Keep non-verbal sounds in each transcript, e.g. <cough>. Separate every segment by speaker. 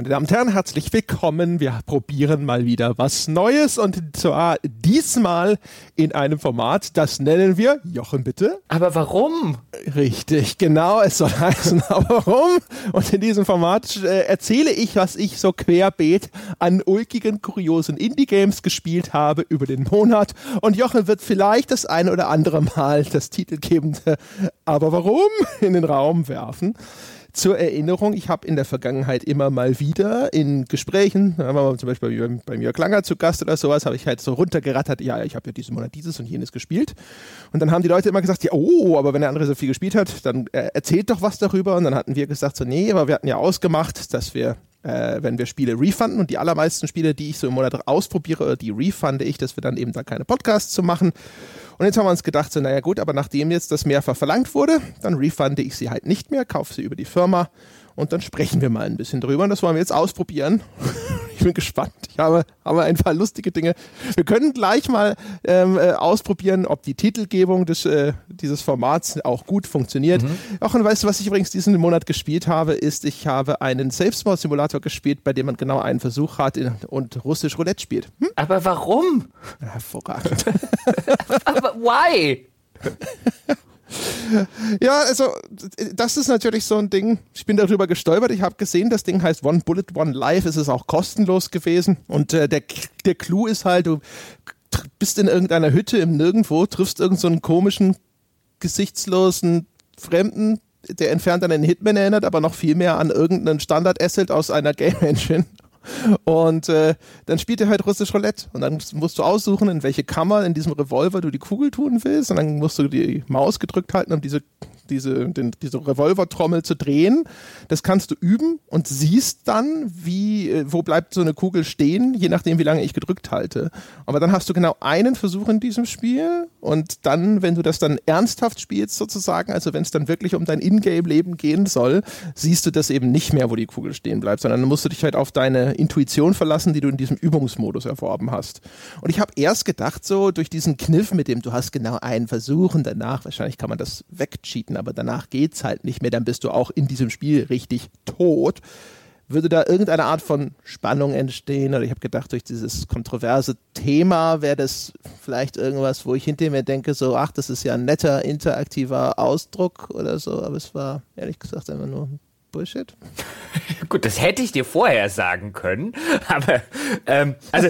Speaker 1: Meine Damen und Herren, herzlich willkommen. Wir probieren mal wieder was Neues und zwar diesmal in einem Format, das nennen wir, Jochen bitte.
Speaker 2: Aber warum?
Speaker 1: Richtig, genau, es soll <laughs> heißen, aber warum? Und in diesem Format äh, erzähle ich, was ich so querbeet an ulkigen, kuriosen Indie-Games gespielt habe über den Monat und Jochen wird vielleicht das ein oder andere Mal das titelgebende Aber warum in den Raum werfen. Zur Erinnerung, ich habe in der Vergangenheit immer mal wieder in Gesprächen, da war zum Beispiel bei, mir Klanger zu Gast oder sowas, habe ich halt so runtergerattert, ja, ich habe ja diesen Monat dieses und jenes gespielt. Und dann haben die Leute immer gesagt, ja, oh, aber wenn der andere so viel gespielt hat, dann äh, erzählt doch was darüber. Und dann hatten wir gesagt, so, nee, aber wir hatten ja ausgemacht, dass wir äh, wenn wir Spiele refunden und die allermeisten Spiele, die ich so im Monat ausprobiere, die refunde ich, dass wir dann eben da keine Podcasts zu machen. Und jetzt haben wir uns gedacht, so, naja gut, aber nachdem jetzt das mehrfach verlangt wurde, dann refunde ich sie halt nicht mehr, kaufe sie über die Firma und dann sprechen wir mal ein bisschen drüber. Und das wollen wir jetzt ausprobieren. <laughs> Ich bin gespannt. Ich habe, habe ein paar lustige Dinge. Wir können gleich mal ähm, äh, ausprobieren, ob die Titelgebung des, äh, dieses Formats auch gut funktioniert. Mhm. Auch und weißt du, was ich übrigens diesen Monat gespielt habe, ist, ich habe einen Safe-Simulator gespielt, bei dem man genau einen Versuch hat und russisch Roulette spielt.
Speaker 2: Hm? Aber warum?
Speaker 1: Hervorragend. <laughs>
Speaker 2: Aber why? <laughs>
Speaker 1: Ja, also das ist natürlich so ein Ding. Ich bin darüber gestolpert. Ich habe gesehen, das Ding heißt One Bullet One Life. Es ist auch kostenlos gewesen. Und äh, der, der Clou ist halt, du bist in irgendeiner Hütte im Nirgendwo, triffst irgendeinen so komischen, gesichtslosen Fremden, der entfernt an einen Hitman erinnert, aber noch viel mehr an irgendeinen Standard-Asset aus einer Game Engine. Und äh, dann spielt er halt russisch Roulette. Und dann musst du aussuchen, in welche Kammer in diesem Revolver du die Kugel tun willst. Und dann musst du die Maus gedrückt halten, um diese diese, den, diese Revolvertrommel zu drehen. Das kannst du üben und siehst dann, wie, äh, wo bleibt so eine Kugel stehen, je nachdem, wie lange ich gedrückt halte. Aber dann hast du genau einen Versuch in diesem Spiel und dann, wenn du das dann ernsthaft spielst sozusagen, also wenn es dann wirklich um dein Ingame-Leben gehen soll, siehst du das eben nicht mehr, wo die Kugel stehen bleibt, sondern dann musst du dich halt auf deine Intuition verlassen, die du in diesem Übungsmodus erworben hast. Und ich habe erst gedacht, so durch diesen Kniff, mit dem du hast genau einen Versuch und danach, wahrscheinlich kann man das wegcheaten, aber danach geht's halt nicht mehr, dann bist du auch in diesem Spiel richtig tot. Würde da irgendeine Art von Spannung entstehen? Oder ich habe gedacht, durch dieses kontroverse Thema wäre das vielleicht irgendwas, wo ich hinter mir denke, so, ach, das ist ja ein netter, interaktiver Ausdruck oder so. Aber es war ehrlich gesagt einfach nur Bullshit. <laughs>
Speaker 2: Gut, das hätte ich dir vorher sagen können, <laughs> aber ähm, also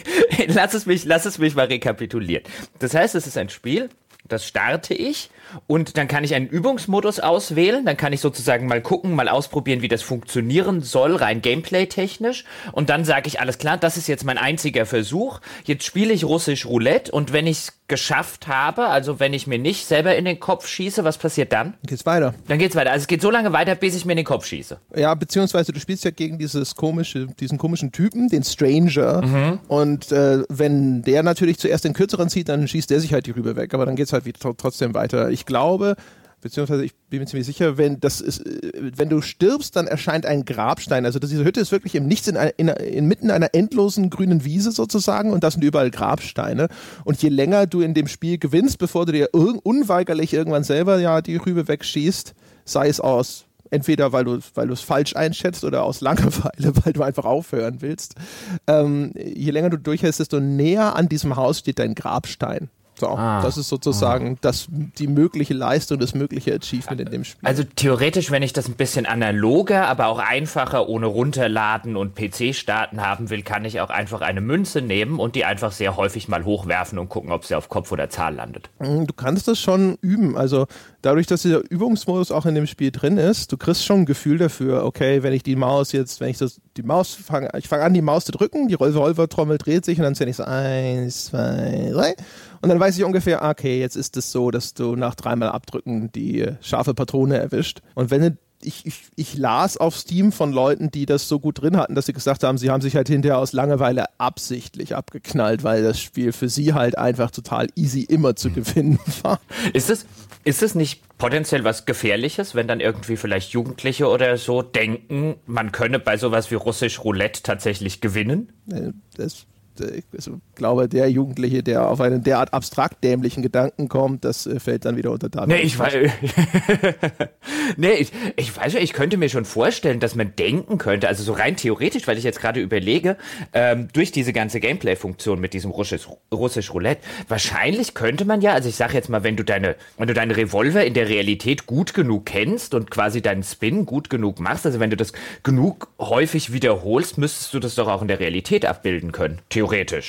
Speaker 2: <laughs> lass es mich, lass es mich mal rekapitulieren. Das heißt, es ist ein Spiel, das starte ich und dann kann ich einen Übungsmodus auswählen. Dann kann ich sozusagen mal gucken, mal ausprobieren, wie das funktionieren soll, rein gameplay-technisch. Und dann sage ich, alles klar, das ist jetzt mein einziger Versuch. Jetzt spiele ich russisch Roulette und wenn ich es geschafft habe, also wenn ich mir nicht selber in den Kopf schieße, was passiert dann?
Speaker 1: Geht's weiter.
Speaker 2: Dann geht's weiter. Also es geht so lange weiter, bis ich mir in den Kopf schieße.
Speaker 1: Ja, beziehungsweise du spielst ja gegen dieses komische, diesen komischen Typen, den Stranger. Mhm. Und äh, wenn der natürlich zuerst den kürzeren zieht, dann schießt der sich halt die Rübe weg. Aber dann geht's halt wieder trotzdem weiter. Ich glaube, beziehungsweise ich bin mir ziemlich sicher, wenn das ist, äh, wenn du stirbst, dann erscheint ein Grabstein. Also diese Hütte ist wirklich im Nichts in, in, inmitten einer endlosen grünen Wiese sozusagen und da sind überall Grabsteine. Und je länger du in dem Spiel gewinnst, bevor du dir unweigerlich irgendwann selber ja die Rübe wegschießt, sei es aus entweder weil du weil es falsch einschätzt oder aus Langeweile, <laughs> weil du einfach aufhören willst. Ähm, je länger du durchhältst, desto näher an diesem Haus steht dein Grabstein. So, ah. Das ist sozusagen ah. das, die mögliche Leistung, das mögliche Achievement in dem Spiel.
Speaker 2: Also theoretisch, wenn ich das ein bisschen analoger, aber auch einfacher ohne runterladen und PC starten haben will, kann ich auch einfach eine Münze nehmen und die einfach sehr häufig mal hochwerfen und gucken, ob sie auf Kopf oder Zahl landet.
Speaker 1: Mm, du kannst das schon üben. Also dadurch, dass dieser Übungsmodus auch in dem Spiel drin ist, du kriegst schon ein Gefühl dafür, okay, wenn ich die Maus jetzt, wenn ich das, die Maus fange, ich fange an, die Maus zu drücken, die Revolvertrommel dreht sich und dann zähle ich so eins, zwei, drei und dann weiß ich ungefähr, ah, okay, jetzt ist es so, dass du nach dreimal Abdrücken die scharfe Patrone erwischt. Und wenn ich, ich, ich las auf Steam von Leuten, die das so gut drin hatten, dass sie gesagt haben, sie haben sich halt hinterher aus Langeweile absichtlich abgeknallt, weil das Spiel für sie halt einfach total easy immer zu gewinnen <laughs> war.
Speaker 2: Ist es, ist es nicht potenziell was Gefährliches, wenn dann irgendwie vielleicht Jugendliche oder so denken, man könne bei sowas wie russisch Roulette tatsächlich gewinnen?
Speaker 1: Äh, das äh, also glaube, der Jugendliche, der auf einen derart abstrakt dämlichen Gedanken kommt, das äh, fällt dann wieder unter Daten.
Speaker 2: Nee, ich weiß, <laughs> nee, ich, ich weiß ich könnte mir schon vorstellen, dass man denken könnte, also so rein theoretisch, weil ich jetzt gerade überlege, ähm, durch diese ganze Gameplay-Funktion mit diesem Russisch, Russisch Roulette, wahrscheinlich könnte man ja, also ich sage jetzt mal, wenn du deine, wenn du deine Revolver in der Realität gut genug kennst und quasi deinen Spin gut genug machst, also wenn du das genug häufig wiederholst, müsstest du das doch auch in der Realität abbilden können, theoretisch.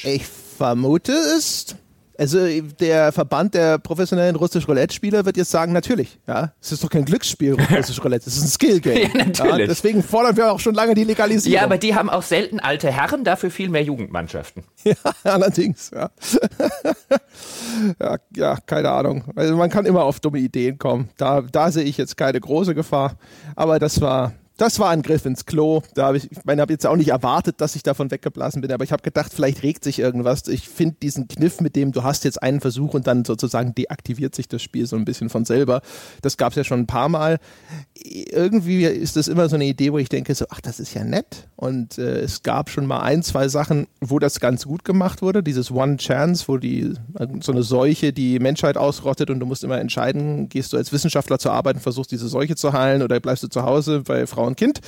Speaker 1: Ich vermute es. Also der Verband der professionellen russisch Roulette-Spieler wird jetzt sagen, natürlich, ja, es ist doch kein Glücksspiel, <laughs> russisch Roulette, es ist ein Skill-Game.
Speaker 2: Ja, natürlich. Ja,
Speaker 1: deswegen fordern wir auch schon lange die Legalisierung.
Speaker 2: Ja, aber die haben auch selten alte Herren, dafür viel mehr Jugendmannschaften. <laughs>
Speaker 1: Ja, allerdings, ja. <laughs> ja, ja, keine Ahnung. Also man kann immer auf dumme Ideen kommen. Da, da sehe ich jetzt keine große Gefahr. Aber das war, das war ein Griff ins Klo. Da habe ich, ich meine, habe jetzt auch nicht erwartet, dass ich davon weggeblasen bin, aber ich habe gedacht, vielleicht regt sich irgendwas. Ich finde diesen Kniff, mit dem du hast jetzt einen Versuch und dann sozusagen deaktiviert sich das Spiel so ein bisschen von selber. Das gab es ja schon ein paar Mal. Irgendwie ist das immer so eine Idee, wo ich denke, so, ach, das ist ja nett. Und äh, es gab schon mal ein, zwei Sachen, wo das ganz gut gemacht wurde. Dieses One Chance, wo die so eine Seuche die Menschheit ausrottet und du musst immer entscheiden, gehst du als Wissenschaftler zur Arbeit und versuchst diese Seuche zu heilen oder bleibst du zu Hause bei Frau und Kind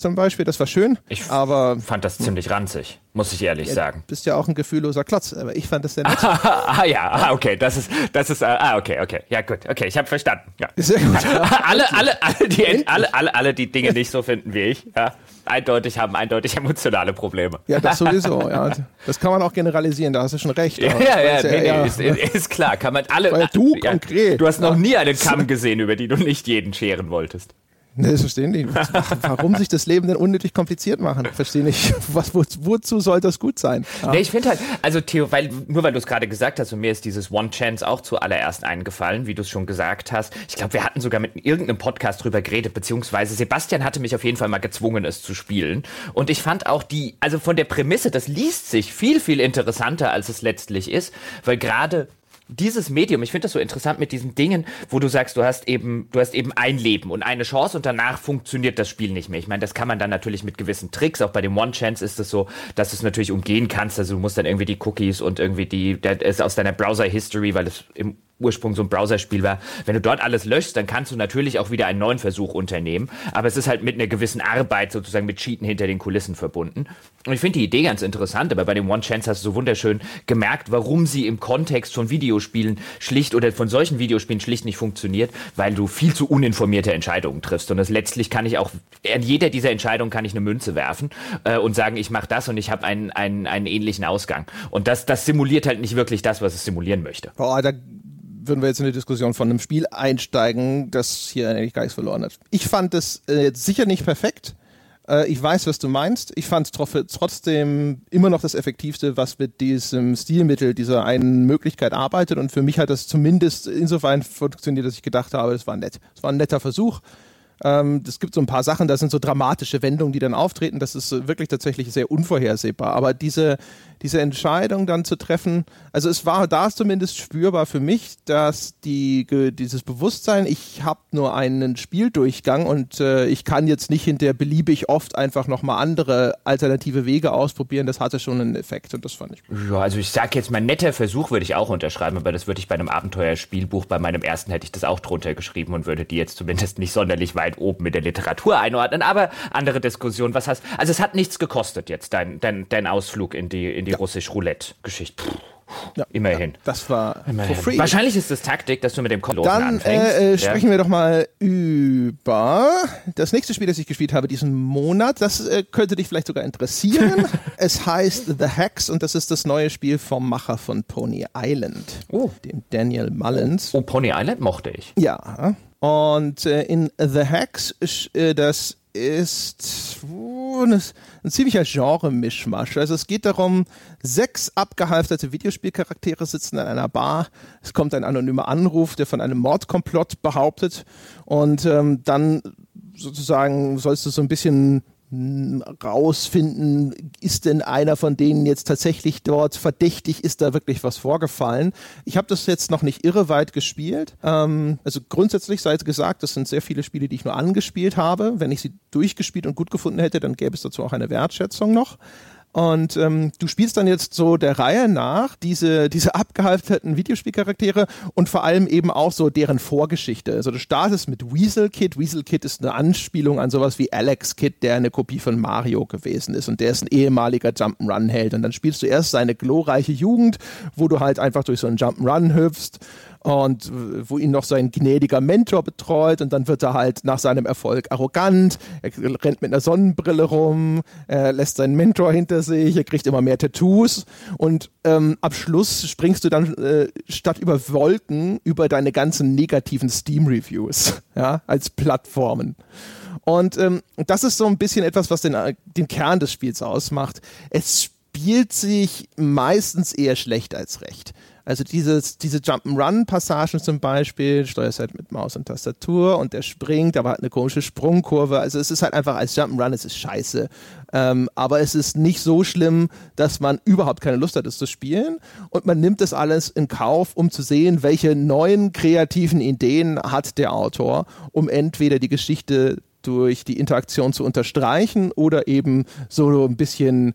Speaker 1: zum Beispiel. Das war schön.
Speaker 2: Ich aber fand das ziemlich ranzig, muss ich ehrlich
Speaker 1: ja,
Speaker 2: sagen.
Speaker 1: Bist ja auch ein gefühlloser Klotz, aber ich fand das sehr nett. <laughs>
Speaker 2: ah ja, ah, okay, das ist, das ist, ah okay, okay, ja gut, okay, ich habe verstanden. Ja.
Speaker 1: Sehr gut. <laughs>
Speaker 2: alle, alle, alle, die, alle, alle, alle die Dinge nicht so finden wie ich, ja, eindeutig haben eindeutig emotionale Probleme.
Speaker 1: Ja, das <laughs> sowieso. Ja. Das kann man auch generalisieren. Da hast du schon recht.
Speaker 2: Ja, ja, ja, nee, nee, ist, ist, klar. Kann man alle.
Speaker 1: Weil du konkret.
Speaker 2: Du hast noch nie eine Kamm gesehen, über die du nicht jeden scheren wolltest.
Speaker 1: Nee, das verstehe ich nicht. Warum sich das Leben denn unnötig kompliziert machen? Verstehe nicht. Was, wo, wozu soll das gut sein?
Speaker 2: Ja. Nee, ich finde halt, also Theo, weil, nur weil du es gerade gesagt hast und mir ist dieses One Chance auch zuallererst eingefallen, wie du es schon gesagt hast. Ich glaube, wir hatten sogar mit irgendeinem Podcast drüber geredet, beziehungsweise Sebastian hatte mich auf jeden Fall mal gezwungen, es zu spielen. Und ich fand auch die, also von der Prämisse, das liest sich viel, viel interessanter, als es letztlich ist, weil gerade dieses Medium, ich finde das so interessant mit diesen Dingen, wo du sagst, du hast eben, du hast eben ein Leben und eine Chance und danach funktioniert das Spiel nicht mehr. Ich meine, das kann man dann natürlich mit gewissen Tricks, auch bei dem One Chance ist es so, dass du es natürlich umgehen kannst. Also du musst dann irgendwie die Cookies und irgendwie die, das ist aus deiner Browser History, weil es im Ursprung so ein Browserspiel war. Wenn du dort alles löschst, dann kannst du natürlich auch wieder einen neuen Versuch unternehmen. Aber es ist halt mit einer gewissen Arbeit sozusagen mit Cheaten hinter den Kulissen verbunden. Und ich finde die Idee ganz interessant, aber bei dem One Chance hast du so wunderschön gemerkt, warum sie im Kontext von Videospielen schlicht oder von solchen Videospielen schlicht nicht funktioniert, weil du viel zu uninformierte Entscheidungen triffst. Und das letztlich kann ich auch, an jeder dieser Entscheidungen kann ich eine Münze werfen äh, und sagen, ich mache das und ich habe einen, einen, einen ähnlichen Ausgang. Und das, das simuliert halt nicht wirklich das, was es simulieren möchte.
Speaker 1: Boah, da würden wir jetzt in eine Diskussion von einem Spiel einsteigen, das hier eigentlich gar nichts verloren hat. Ich fand es äh, sicher nicht perfekt. Äh, ich weiß, was du meinst. Ich fand es trotzdem immer noch das Effektivste, was mit diesem Stilmittel, dieser einen Möglichkeit arbeitet. Und für mich hat das zumindest insofern funktioniert, dass ich gedacht habe, es war nett. Es war ein netter Versuch. Ähm, es gibt so ein paar Sachen, da sind so dramatische Wendungen, die dann auftreten. Das ist wirklich tatsächlich sehr unvorhersehbar. Aber diese, diese Entscheidung dann zu treffen, also es war da zumindest spürbar für mich, dass die, dieses Bewusstsein, ich habe nur einen Spieldurchgang und äh, ich kann jetzt nicht hinterher beliebig oft einfach nochmal andere alternative Wege ausprobieren, das hatte schon einen Effekt und das fand ich
Speaker 2: gut. Ja, also ich sag jetzt mal, netter Versuch würde ich auch unterschreiben, aber das würde ich bei einem Abenteuerspielbuch, bei meinem ersten hätte ich das auch drunter geschrieben und würde die jetzt zumindest nicht sonderlich weit oben mit der Literatur einordnen, aber andere Diskussion, was hast, also es hat nichts gekostet jetzt, dein, dein, dein Ausflug in die, in die ja. russisch-Roulette-Geschichte. Ja,
Speaker 1: Immerhin. Ja, das war
Speaker 2: Immerhin. for free. Wahrscheinlich ist das Taktik, dass du mit dem Konto
Speaker 1: Dann anfängst. Äh, äh, sprechen wir doch mal über das nächste Spiel, das ich gespielt habe diesen Monat. Das äh, könnte dich vielleicht sogar interessieren. <laughs> es heißt The Hacks und das ist das neue Spiel vom Macher von Pony Island,
Speaker 2: oh.
Speaker 1: dem Daniel Mullins.
Speaker 2: Oh, Pony Island mochte ich.
Speaker 1: Ja. Und äh, in The Hacks, äh, das ist ein, ein ziemlicher Genre-Mischmasch. Also es geht darum, sechs abgehalfterte Videospielcharaktere sitzen in einer Bar. Es kommt ein anonymer Anruf, der von einem Mordkomplott behauptet. Und ähm, dann sozusagen sollst du so ein bisschen rausfinden, ist denn einer von denen jetzt tatsächlich dort verdächtig, ist da wirklich was vorgefallen. Ich habe das jetzt noch nicht irre weit gespielt. Ähm, also grundsätzlich sei gesagt, das sind sehr viele Spiele, die ich nur angespielt habe. Wenn ich sie durchgespielt und gut gefunden hätte, dann gäbe es dazu auch eine Wertschätzung noch. Und ähm, du spielst dann jetzt so der Reihe nach diese, diese <laughs> abgehalfterten Videospielcharaktere und vor allem eben auch so deren Vorgeschichte. Also du startest mit Weasel Kid. Weasel Kid ist eine Anspielung an sowas wie Alex Kid, der eine Kopie von Mario gewesen ist und der ist ein ehemaliger Jump'n'Run-Held. Und dann spielst du erst seine glorreiche Jugend, wo du halt einfach durch so einen Jump'n'Run hüpfst und wo ihn noch sein gnädiger Mentor betreut und dann wird er halt nach seinem Erfolg arrogant, er rennt mit einer Sonnenbrille rum, er lässt seinen Mentor hinter sich, er kriegt immer mehr Tattoos und ähm, ab Schluss springst du dann äh, statt über Wolken über deine ganzen negativen Steam-Reviews, <laughs> ja, als Plattformen. Und ähm, das ist so ein bisschen etwas, was den, den Kern des Spiels ausmacht. Es spielt sich meistens eher schlecht als recht. Also dieses, diese Jump'n'Run-Passagen zum Beispiel, steuerst halt mit Maus und Tastatur und der springt, aber hat eine komische Sprungkurve. Also es ist halt einfach als Jump'n'Run, es ist scheiße. Ähm, aber es ist nicht so schlimm, dass man überhaupt keine Lust hat, es zu spielen. Und man nimmt das alles in Kauf, um zu sehen, welche neuen kreativen Ideen hat der Autor, um entweder die Geschichte durch die Interaktion zu unterstreichen oder eben so ein bisschen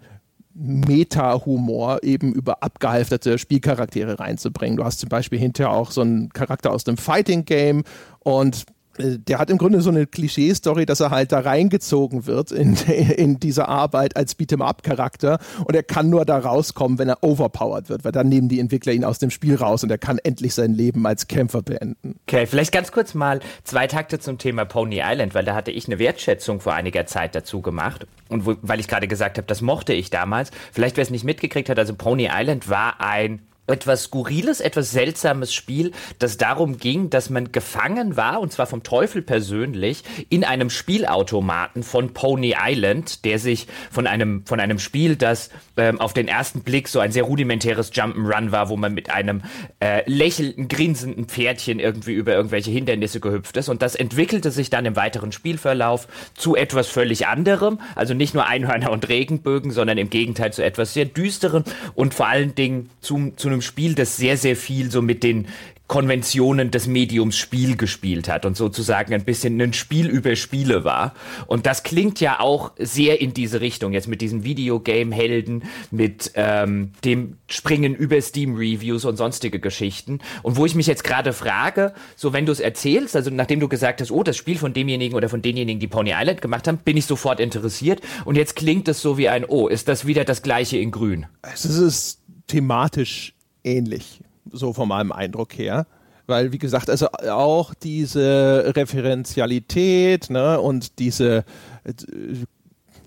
Speaker 1: Meta-Humor eben über abgehalfterte Spielcharaktere reinzubringen. Du hast zum Beispiel hinterher auch so einen Charakter aus dem Fighting-Game und der hat im Grunde so eine Klischee-Story, dass er halt da reingezogen wird in, <laughs> in diese Arbeit als Beat'em-up-Charakter und er kann nur da rauskommen, wenn er overpowered wird, weil dann nehmen die Entwickler ihn aus dem Spiel raus und er kann endlich sein Leben als Kämpfer beenden.
Speaker 2: Okay, vielleicht ganz kurz mal zwei Takte zum Thema Pony Island, weil da hatte ich eine Wertschätzung vor einiger Zeit dazu gemacht und wo, weil ich gerade gesagt habe, das mochte ich damals. Vielleicht wer es nicht mitgekriegt hat, also Pony Island war ein etwas skurriles, etwas seltsames Spiel, das darum ging, dass man gefangen war, und zwar vom Teufel persönlich, in einem Spielautomaten von Pony Island, der sich von einem, von einem Spiel, das ähm, auf den ersten Blick so ein sehr rudimentäres Jump'n'Run war, wo man mit einem äh, lächelnden, grinsenden Pferdchen irgendwie über irgendwelche Hindernisse gehüpft ist. Und das entwickelte sich dann im weiteren Spielverlauf zu etwas völlig anderem. Also nicht nur Einhörner und Regenbögen, sondern im Gegenteil zu etwas sehr düsteren und vor allen Dingen zu, zu einem Spiel, das sehr, sehr viel so mit den Konventionen des Mediums Spiel gespielt hat und sozusagen ein bisschen ein Spiel über Spiele war. Und das klingt ja auch sehr in diese Richtung, jetzt mit diesen Videogame-Helden, mit ähm, dem Springen über Steam-Reviews und sonstige Geschichten. Und wo ich mich jetzt gerade frage, so wenn du es erzählst, also nachdem du gesagt hast, oh, das Spiel von demjenigen oder von denjenigen, die Pony Island gemacht haben, bin ich sofort interessiert. Und jetzt klingt es so wie ein, oh, ist das wieder das gleiche in Grün?
Speaker 1: Es ist thematisch ähnlich, so von meinem Eindruck her. Weil, wie gesagt, also auch diese Referenzialität ne, und diese, äh,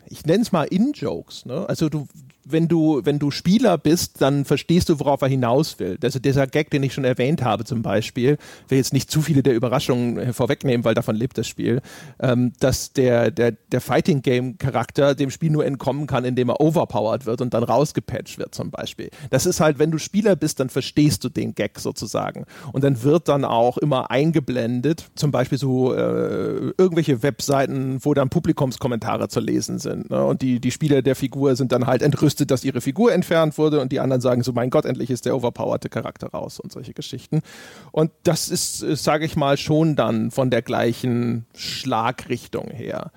Speaker 1: ich nenne es mal In-Jokes. Ne? Also du, wenn du, wenn du Spieler bist, dann verstehst du, worauf er hinaus will. Also dieser Gag, den ich schon erwähnt habe zum Beispiel, will jetzt nicht zu viele der Überraschungen vorwegnehmen, weil davon lebt das Spiel, ähm, dass der, der, der Fighting Game Charakter dem Spiel nur entkommen kann, indem er overpowered wird und dann rausgepatcht wird zum Beispiel. Das ist halt, wenn du Spieler bist, dann verstehst du den Gag sozusagen. Und dann wird dann auch immer eingeblendet, zum Beispiel so äh, irgendwelche Webseiten, wo dann Publikumskommentare zu lesen sind. Ne? Und die, die Spieler der Figur sind dann halt entrüstet entrüstet, dass ihre Figur entfernt wurde und die anderen sagen so, mein Gott, endlich ist der overpowerte Charakter raus und solche Geschichten. Und das ist, äh, sage ich mal, schon dann von der gleichen Schlagrichtung her.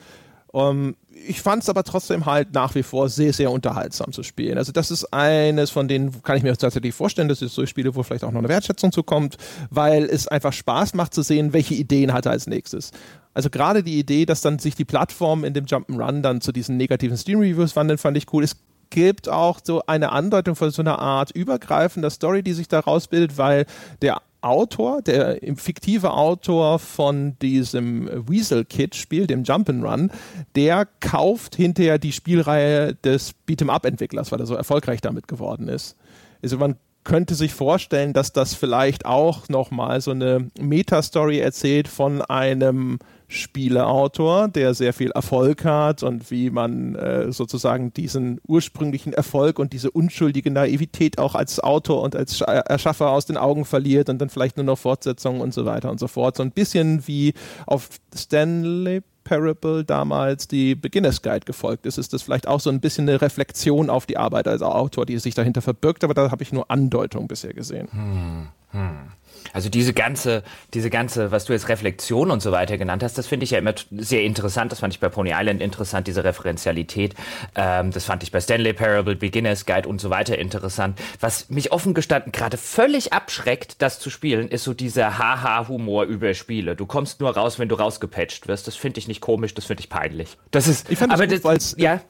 Speaker 1: Um, ähm, ich fand es aber trotzdem halt nach wie vor sehr, sehr unterhaltsam zu spielen. Also das ist eines von denen, kann ich mir tatsächlich vorstellen, dass es so Spiele, wo vielleicht auch noch eine Wertschätzung zukommt, weil es einfach Spaß macht zu sehen, welche Ideen hat er als nächstes. Also gerade die Idee, dass dann sich die Plattform in dem Jump'n'Run dann zu diesen negativen Steam-Reviews wandeln, fand ich cool. Es gibt auch so eine Andeutung von so einer Art übergreifender Story, die sich daraus bildet, weil der Autor, der fiktive Autor von diesem Weasel Kid Spiel, dem Jump'n'Run, der kauft hinterher die Spielreihe des Beat'em Up Entwicklers, weil er so erfolgreich damit geworden ist. Also man könnte sich vorstellen, dass das vielleicht auch nochmal so eine Meta-Story erzählt von einem Spieleautor, der sehr viel Erfolg hat und wie man äh, sozusagen diesen ursprünglichen Erfolg und diese unschuldige Naivität auch als Autor und als Erschaffer aus den Augen verliert und dann vielleicht nur noch Fortsetzungen und so weiter und so fort. So ein bisschen wie auf Stanley Parable damals die Beginners Guide gefolgt ist, ist das vielleicht auch so ein bisschen eine Reflexion auf die Arbeit als Autor, die sich dahinter verbirgt, aber da habe ich nur Andeutung bisher gesehen. Hm, hm.
Speaker 2: Also diese ganze, diese ganze, was du jetzt Reflexion und so weiter genannt hast, das finde ich ja immer sehr interessant. Das fand ich bei Pony Island interessant, diese Referenzialität. Ähm, das fand ich bei Stanley Parable, Beginner's Guide und so weiter interessant. Was mich offen gestanden gerade völlig abschreckt, das zu spielen, ist so dieser Haha-Humor über Spiele. Du kommst nur raus, wenn du rausgepatcht wirst. Das finde ich nicht komisch, das finde ich peinlich. Das ist,
Speaker 1: ich fand
Speaker 2: aber
Speaker 1: das, das ja,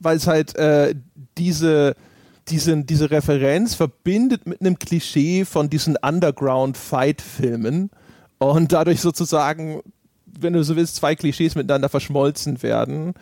Speaker 1: weil es halt äh, diese diese, diese Referenz verbindet mit einem Klischee von diesen Underground-Fight-Filmen und dadurch sozusagen, wenn du so willst, zwei Klischees miteinander verschmolzen werden.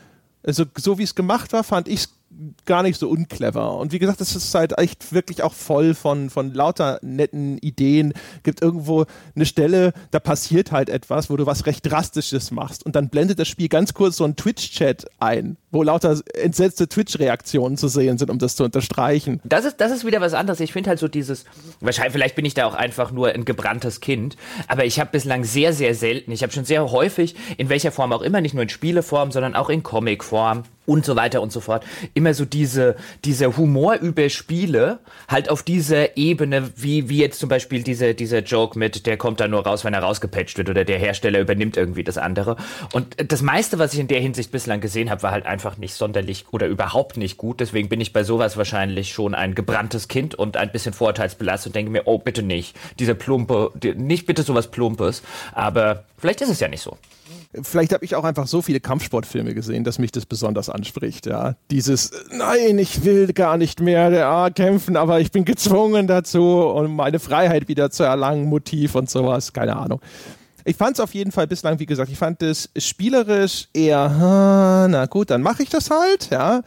Speaker 1: Also so wie es gemacht war, fand ich es gar nicht so unclever. Und wie gesagt, das ist halt echt wirklich auch voll von, von lauter netten Ideen. Gibt irgendwo eine Stelle, da passiert halt etwas, wo du was recht Drastisches machst. Und dann blendet das Spiel ganz kurz so einen Twitch-Chat ein, wo lauter entsetzte Twitch-Reaktionen zu sehen sind, um das zu unterstreichen.
Speaker 2: Das ist, das ist wieder was anderes. Ich finde halt so dieses, wahrscheinlich, vielleicht bin ich da auch einfach nur ein gebranntes Kind, aber ich habe bislang sehr, sehr selten, ich habe schon sehr häufig, in welcher Form auch immer, nicht nur in Spieleform, sondern auch in Comicform, und so weiter und so fort. Immer so diese, diese Humor über Spiele, halt auf dieser Ebene, wie, wie jetzt zum Beispiel diese, dieser Joke mit, der kommt da nur raus, wenn er rausgepatcht wird oder der Hersteller übernimmt irgendwie das andere. Und das meiste, was ich in der Hinsicht bislang gesehen habe, war halt einfach nicht sonderlich oder überhaupt nicht gut. Deswegen bin ich bei sowas wahrscheinlich schon ein gebranntes Kind und ein bisschen vorurteilsbelastet und denke mir, oh, bitte nicht. Diese plumpe, nicht bitte sowas Plumpes. Aber vielleicht ist es ja nicht so
Speaker 1: vielleicht habe ich auch einfach so viele Kampfsportfilme gesehen, dass mich das besonders anspricht. Ja, dieses Nein, ich will gar nicht mehr ja, kämpfen, aber ich bin gezwungen dazu, um meine Freiheit wieder zu erlangen, Motiv und sowas. Keine Ahnung. Ich fand es auf jeden Fall bislang, wie gesagt, ich fand es spielerisch eher, na gut, dann mache ich das halt, ja.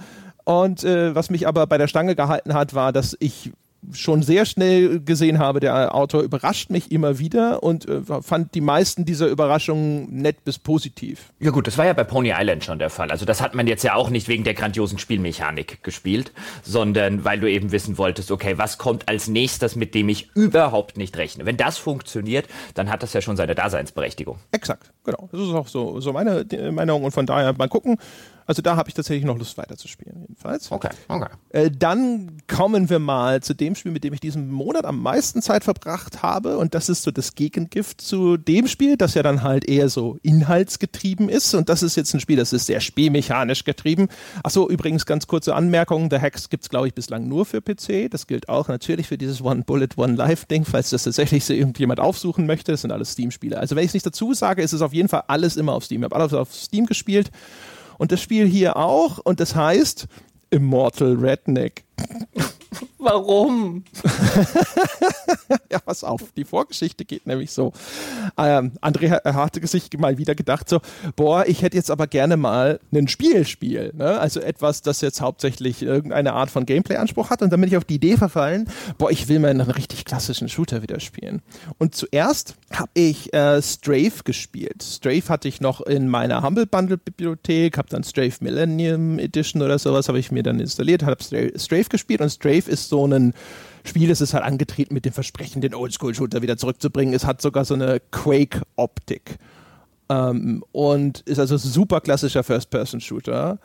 Speaker 1: Und äh, was mich aber bei der Stange gehalten hat, war, dass ich schon sehr schnell gesehen habe, der Autor überrascht mich immer wieder und äh, fand die meisten dieser Überraschungen nett bis positiv.
Speaker 2: Ja gut, das war ja bei Pony Island schon der Fall. Also das hat man jetzt ja auch nicht wegen der grandiosen Spielmechanik gespielt, sondern weil du eben wissen wolltest, okay, was kommt als nächstes, mit dem ich überhaupt nicht rechne. Wenn das funktioniert, dann hat das ja schon seine Daseinsberechtigung.
Speaker 1: Exakt, genau. Das ist auch so, so meine Meinung und von daher mal gucken. Also da habe ich tatsächlich noch Lust weiterzuspielen, jedenfalls.
Speaker 2: Okay, okay.
Speaker 1: Äh, dann kommen wir mal zu dem Spiel, mit dem ich diesen Monat am meisten Zeit verbracht habe. Und das ist so das Gegengift zu dem Spiel, das ja dann halt eher so inhaltsgetrieben ist. Und das ist jetzt ein Spiel, das ist sehr spielmechanisch getrieben. Achso, übrigens ganz kurze Anmerkung. The Hacks gibt es, glaube ich, bislang nur für PC. Das gilt auch natürlich für dieses One Bullet, One Life Ding, falls das tatsächlich so irgendjemand aufsuchen möchte. Das sind alles Steam-Spiele. Also wenn ich es nicht dazu sage, ist es auf jeden Fall alles immer auf Steam. Ich habe alles auf Steam gespielt. Und das Spiel hier auch. Und das heißt Immortal Redneck. <laughs>
Speaker 2: Warum? <laughs>
Speaker 1: ja, pass auf, die Vorgeschichte geht nämlich so. Ähm, André hatte sich mal wieder gedacht so, boah, ich hätte jetzt aber gerne mal ein Spielspiel, ne? also etwas, das jetzt hauptsächlich irgendeine Art von Gameplay-Anspruch hat und dann bin ich auf die Idee verfallen, boah, ich will mal einen richtig klassischen Shooter wieder spielen. Und zuerst habe ich äh, Strafe gespielt. Strafe hatte ich noch in meiner Humble Bundle Bibliothek, habe dann Strafe Millennium Edition oder sowas habe ich mir dann installiert, habe Strafe gespielt und Strafe ist so ein Spiel, das ist halt angetreten mit dem Versprechen, den Oldschool-Shooter wieder zurückzubringen. Es hat sogar so eine Quake-Optik. Ähm, und ist also super klassischer First-Person-Shooter.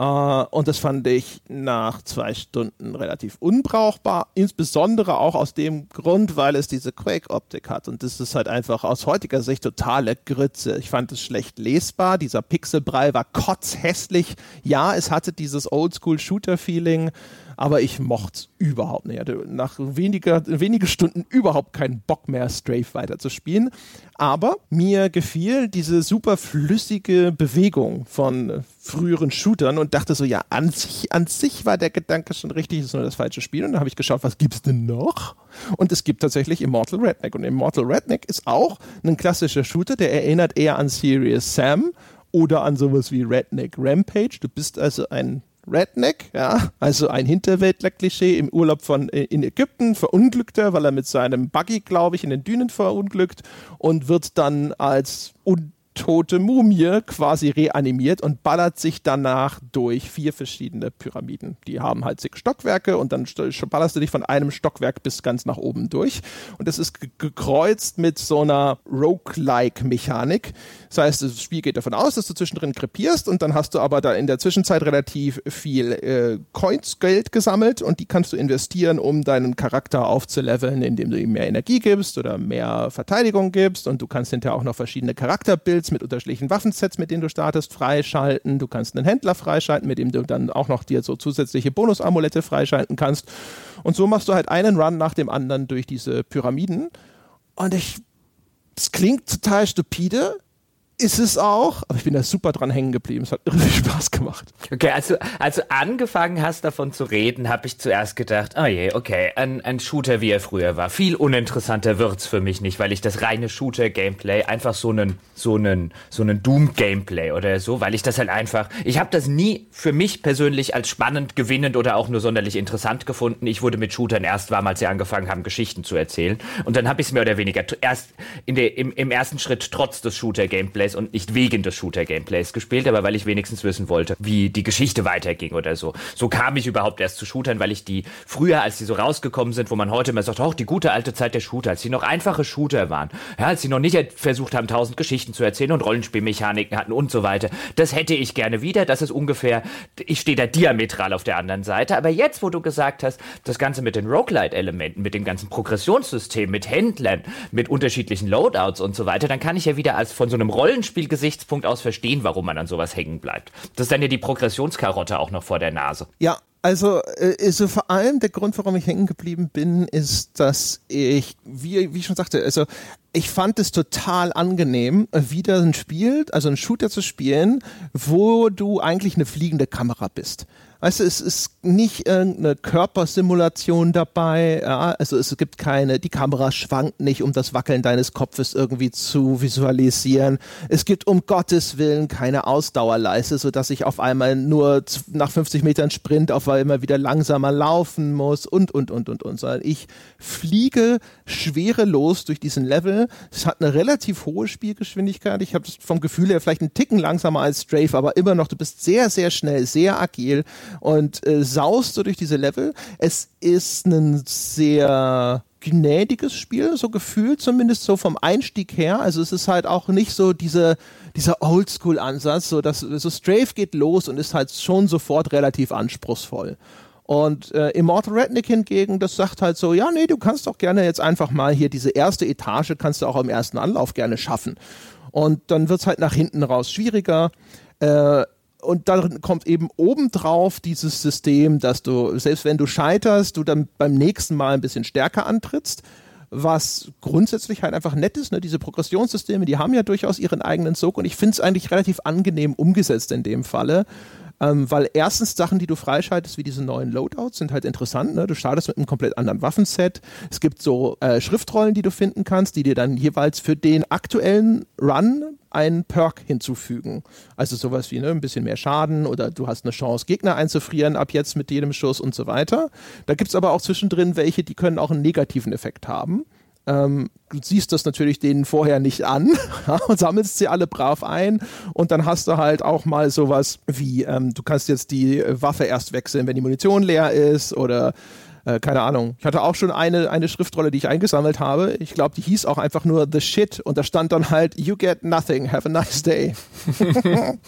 Speaker 1: Uh, und das fand ich nach zwei Stunden relativ unbrauchbar, insbesondere auch aus dem Grund, weil es diese Quake-Optik hat. Und das ist halt einfach aus heutiger Sicht totale Grütze. Ich fand es schlecht lesbar, dieser Pixelbrei war kotzhässlich. Ja, es hatte dieses Oldschool-Shooter-Feeling, aber ich mochte es überhaupt nicht. Ich hatte nach weniger, wenige Stunden überhaupt keinen Bock mehr, Strafe weiterzuspielen. Aber mir gefiel diese super flüssige Bewegung von früheren Shootern und dachte so, ja, an sich, an sich war der Gedanke schon richtig, ist nur das falsche Spiel. Und dann habe ich geschaut, was gibt es denn noch? Und es gibt tatsächlich Immortal Redneck. Und Immortal Redneck ist auch ein klassischer Shooter, der erinnert eher an Serious Sam oder an sowas wie Redneck Rampage. Du bist also ein Redneck, ja, also ein Hinterwäldler-Klischee im Urlaub von äh, in Ägypten, verunglückter, weil er mit seinem Buggy, glaube ich, in den Dünen verunglückt und wird dann als un tote Mumie quasi reanimiert und ballert sich danach durch vier verschiedene Pyramiden. Die haben halt zig Stockwerke und dann ballerst du dich von einem Stockwerk bis ganz nach oben durch. Und das ist gekreuzt mit so einer Roguelike-Mechanik. Das heißt, das Spiel geht davon aus, dass du zwischendrin krepierst und dann hast du aber da in der Zwischenzeit relativ viel äh, Coins, Geld gesammelt und die kannst du investieren, um deinen Charakter aufzuleveln, indem du ihm mehr Energie gibst oder mehr Verteidigung gibst und du kannst hinterher auch noch verschiedene Charakterbuilds mit unterschiedlichen Waffensets, mit denen du startest, freischalten. Du kannst einen Händler freischalten, mit dem du dann auch noch dir so zusätzliche Bonusamulette freischalten kannst. Und so machst du halt einen Run nach dem anderen durch diese Pyramiden. Und ich, es klingt total stupide, ist es auch, aber ich bin da super dran hängen geblieben. Es hat <laughs> irre Spaß gemacht.
Speaker 2: Okay, also, also angefangen hast davon zu reden, habe ich zuerst gedacht, oh je, okay, ein, ein Shooter, wie er früher war. Viel uninteressanter wird's für mich nicht, weil ich das reine Shooter-Gameplay einfach so einen, so einen, so einen Doom-Gameplay oder so, weil ich das halt einfach, ich habe das nie für mich persönlich als spannend, gewinnend oder auch nur sonderlich interessant gefunden. Ich wurde mit Shootern erst warm, als sie angefangen haben, Geschichten zu erzählen. Und dann habe ich es mehr oder weniger erst in der, im, im ersten Schritt trotz des Shooter-Gameplays Gameplays und nicht wegen des Shooter-Gameplays gespielt, aber weil ich wenigstens wissen wollte, wie die Geschichte weiterging oder so. So kam ich überhaupt erst zu Shootern, weil ich die früher, als die so rausgekommen sind, wo man heute immer sagt, auch die gute alte Zeit der Shooter, als die noch einfache Shooter waren, ja, als sie noch nicht versucht haben, tausend Geschichten zu erzählen und Rollenspielmechaniken hatten und so weiter. Das hätte ich gerne wieder. Das ist ungefähr, ich stehe da diametral auf der anderen Seite. Aber jetzt, wo du gesagt hast, das Ganze mit den Roguelite-Elementen, mit dem ganzen Progressionssystem, mit Händlern, mit unterschiedlichen Loadouts und so weiter, dann kann ich ja wieder als von so einem Rollen Rollenspielgesichtspunkt aus verstehen, warum man an sowas hängen bleibt. Das ist dann ja die Progressionskarotte auch noch vor der Nase.
Speaker 1: Ja, also, äh, also vor allem der Grund, warum ich hängen geblieben bin, ist, dass ich, wie, wie ich schon sagte, also ich fand es total angenehm, wieder ein Spiel, also ein Shooter zu spielen, wo du eigentlich eine fliegende Kamera bist. Weißt du, es ist nicht irgendeine Körpersimulation dabei. Ja? Also es gibt keine, die Kamera schwankt nicht, um das Wackeln deines Kopfes irgendwie zu visualisieren. Es gibt um Gottes Willen keine Ausdauerleiste, sodass ich auf einmal nur nach 50 Metern Sprint auf einmal wieder langsamer laufen muss und, und, und, und, und. Sondern ich fliege schwerelos durch diesen Level. Es hat eine relativ hohe Spielgeschwindigkeit. Ich habe vom Gefühl her vielleicht einen Ticken langsamer als Strafe, aber immer noch, du bist sehr, sehr schnell, sehr agil und äh, saust so durch diese Level. Es ist ein sehr gnädiges Spiel, so gefühlt, zumindest so vom Einstieg her. Also es ist halt auch nicht so diese, dieser Oldschool-Ansatz, so dass so Strafe geht los und ist halt schon sofort relativ anspruchsvoll. Und äh, Immortal Redneck hingegen, das sagt halt so, ja, nee, du kannst doch gerne jetzt einfach mal hier diese erste Etage, kannst du auch im ersten Anlauf gerne schaffen. Und dann wird's halt nach hinten raus schwieriger. Äh, und dann kommt eben obendrauf dieses System, dass du, selbst wenn du scheiterst, du dann beim nächsten Mal ein bisschen stärker antrittst, was grundsätzlich halt einfach nett ist. Ne? Diese Progressionssysteme, die haben ja durchaus ihren eigenen Sog und ich finde es eigentlich relativ angenehm umgesetzt in dem Falle. Ähm, weil erstens Sachen, die du freischaltest, wie diese neuen Loadouts, sind halt interessant. Ne? Du startest mit einem komplett anderen Waffenset. Es gibt so äh, Schriftrollen, die du finden kannst, die dir dann jeweils für den aktuellen Run einen Perk hinzufügen. Also sowas wie ne, ein bisschen mehr Schaden oder du hast eine Chance, Gegner einzufrieren ab jetzt mit jedem Schuss und so weiter. Da gibt es aber auch zwischendrin welche, die können auch einen negativen Effekt haben. Ähm, du siehst das natürlich denen vorher nicht an <laughs> und sammelst sie alle brav ein und dann hast du halt auch mal sowas wie, ähm, du kannst jetzt die Waffe erst wechseln, wenn die Munition leer ist oder äh, keine Ahnung. Ich hatte auch schon eine, eine Schriftrolle, die ich eingesammelt habe. Ich glaube, die hieß auch einfach nur The Shit und da stand dann halt You get nothing, have a nice day. <laughs>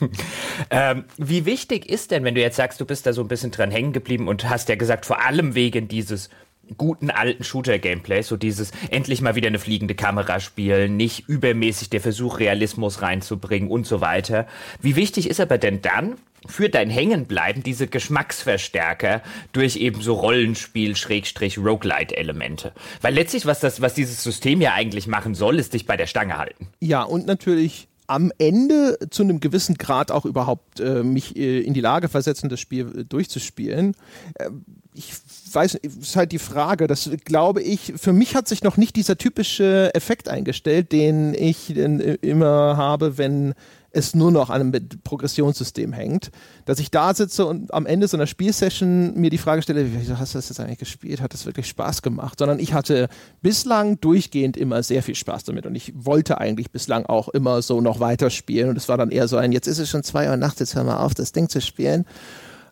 Speaker 2: ähm, wie wichtig ist denn, wenn du jetzt sagst, du bist da so ein bisschen dran hängen geblieben und hast ja gesagt, vor allem wegen dieses guten alten Shooter-Gameplay, so dieses endlich mal wieder eine fliegende Kamera spielen, nicht übermäßig der Versuch, Realismus reinzubringen und so weiter. Wie wichtig ist aber denn dann, für dein Hängenbleiben diese Geschmacksverstärker durch eben so Rollenspiel Schrägstrich Roguelite Elemente. Weil letztlich was das was dieses System ja eigentlich machen soll, ist dich bei der Stange halten.
Speaker 1: Ja, und natürlich am Ende zu einem gewissen Grad auch überhaupt äh, mich äh, in die Lage versetzen, das Spiel äh, durchzuspielen. Äh, ich weiß, ist halt die Frage, das glaube ich, für mich hat sich noch nicht dieser typische Effekt eingestellt, den ich immer habe, wenn es nur noch an einem Progressionssystem hängt, dass ich da sitze und am Ende so einer Spielsession mir die Frage stelle, wie hast du das jetzt eigentlich gespielt? Hat das wirklich Spaß gemacht? Sondern ich hatte bislang durchgehend immer sehr viel Spaß damit und ich wollte eigentlich bislang auch immer so noch weiterspielen und es war dann eher so ein, jetzt ist es schon zwei Uhr nachts, jetzt hör mal auf, das Ding zu spielen.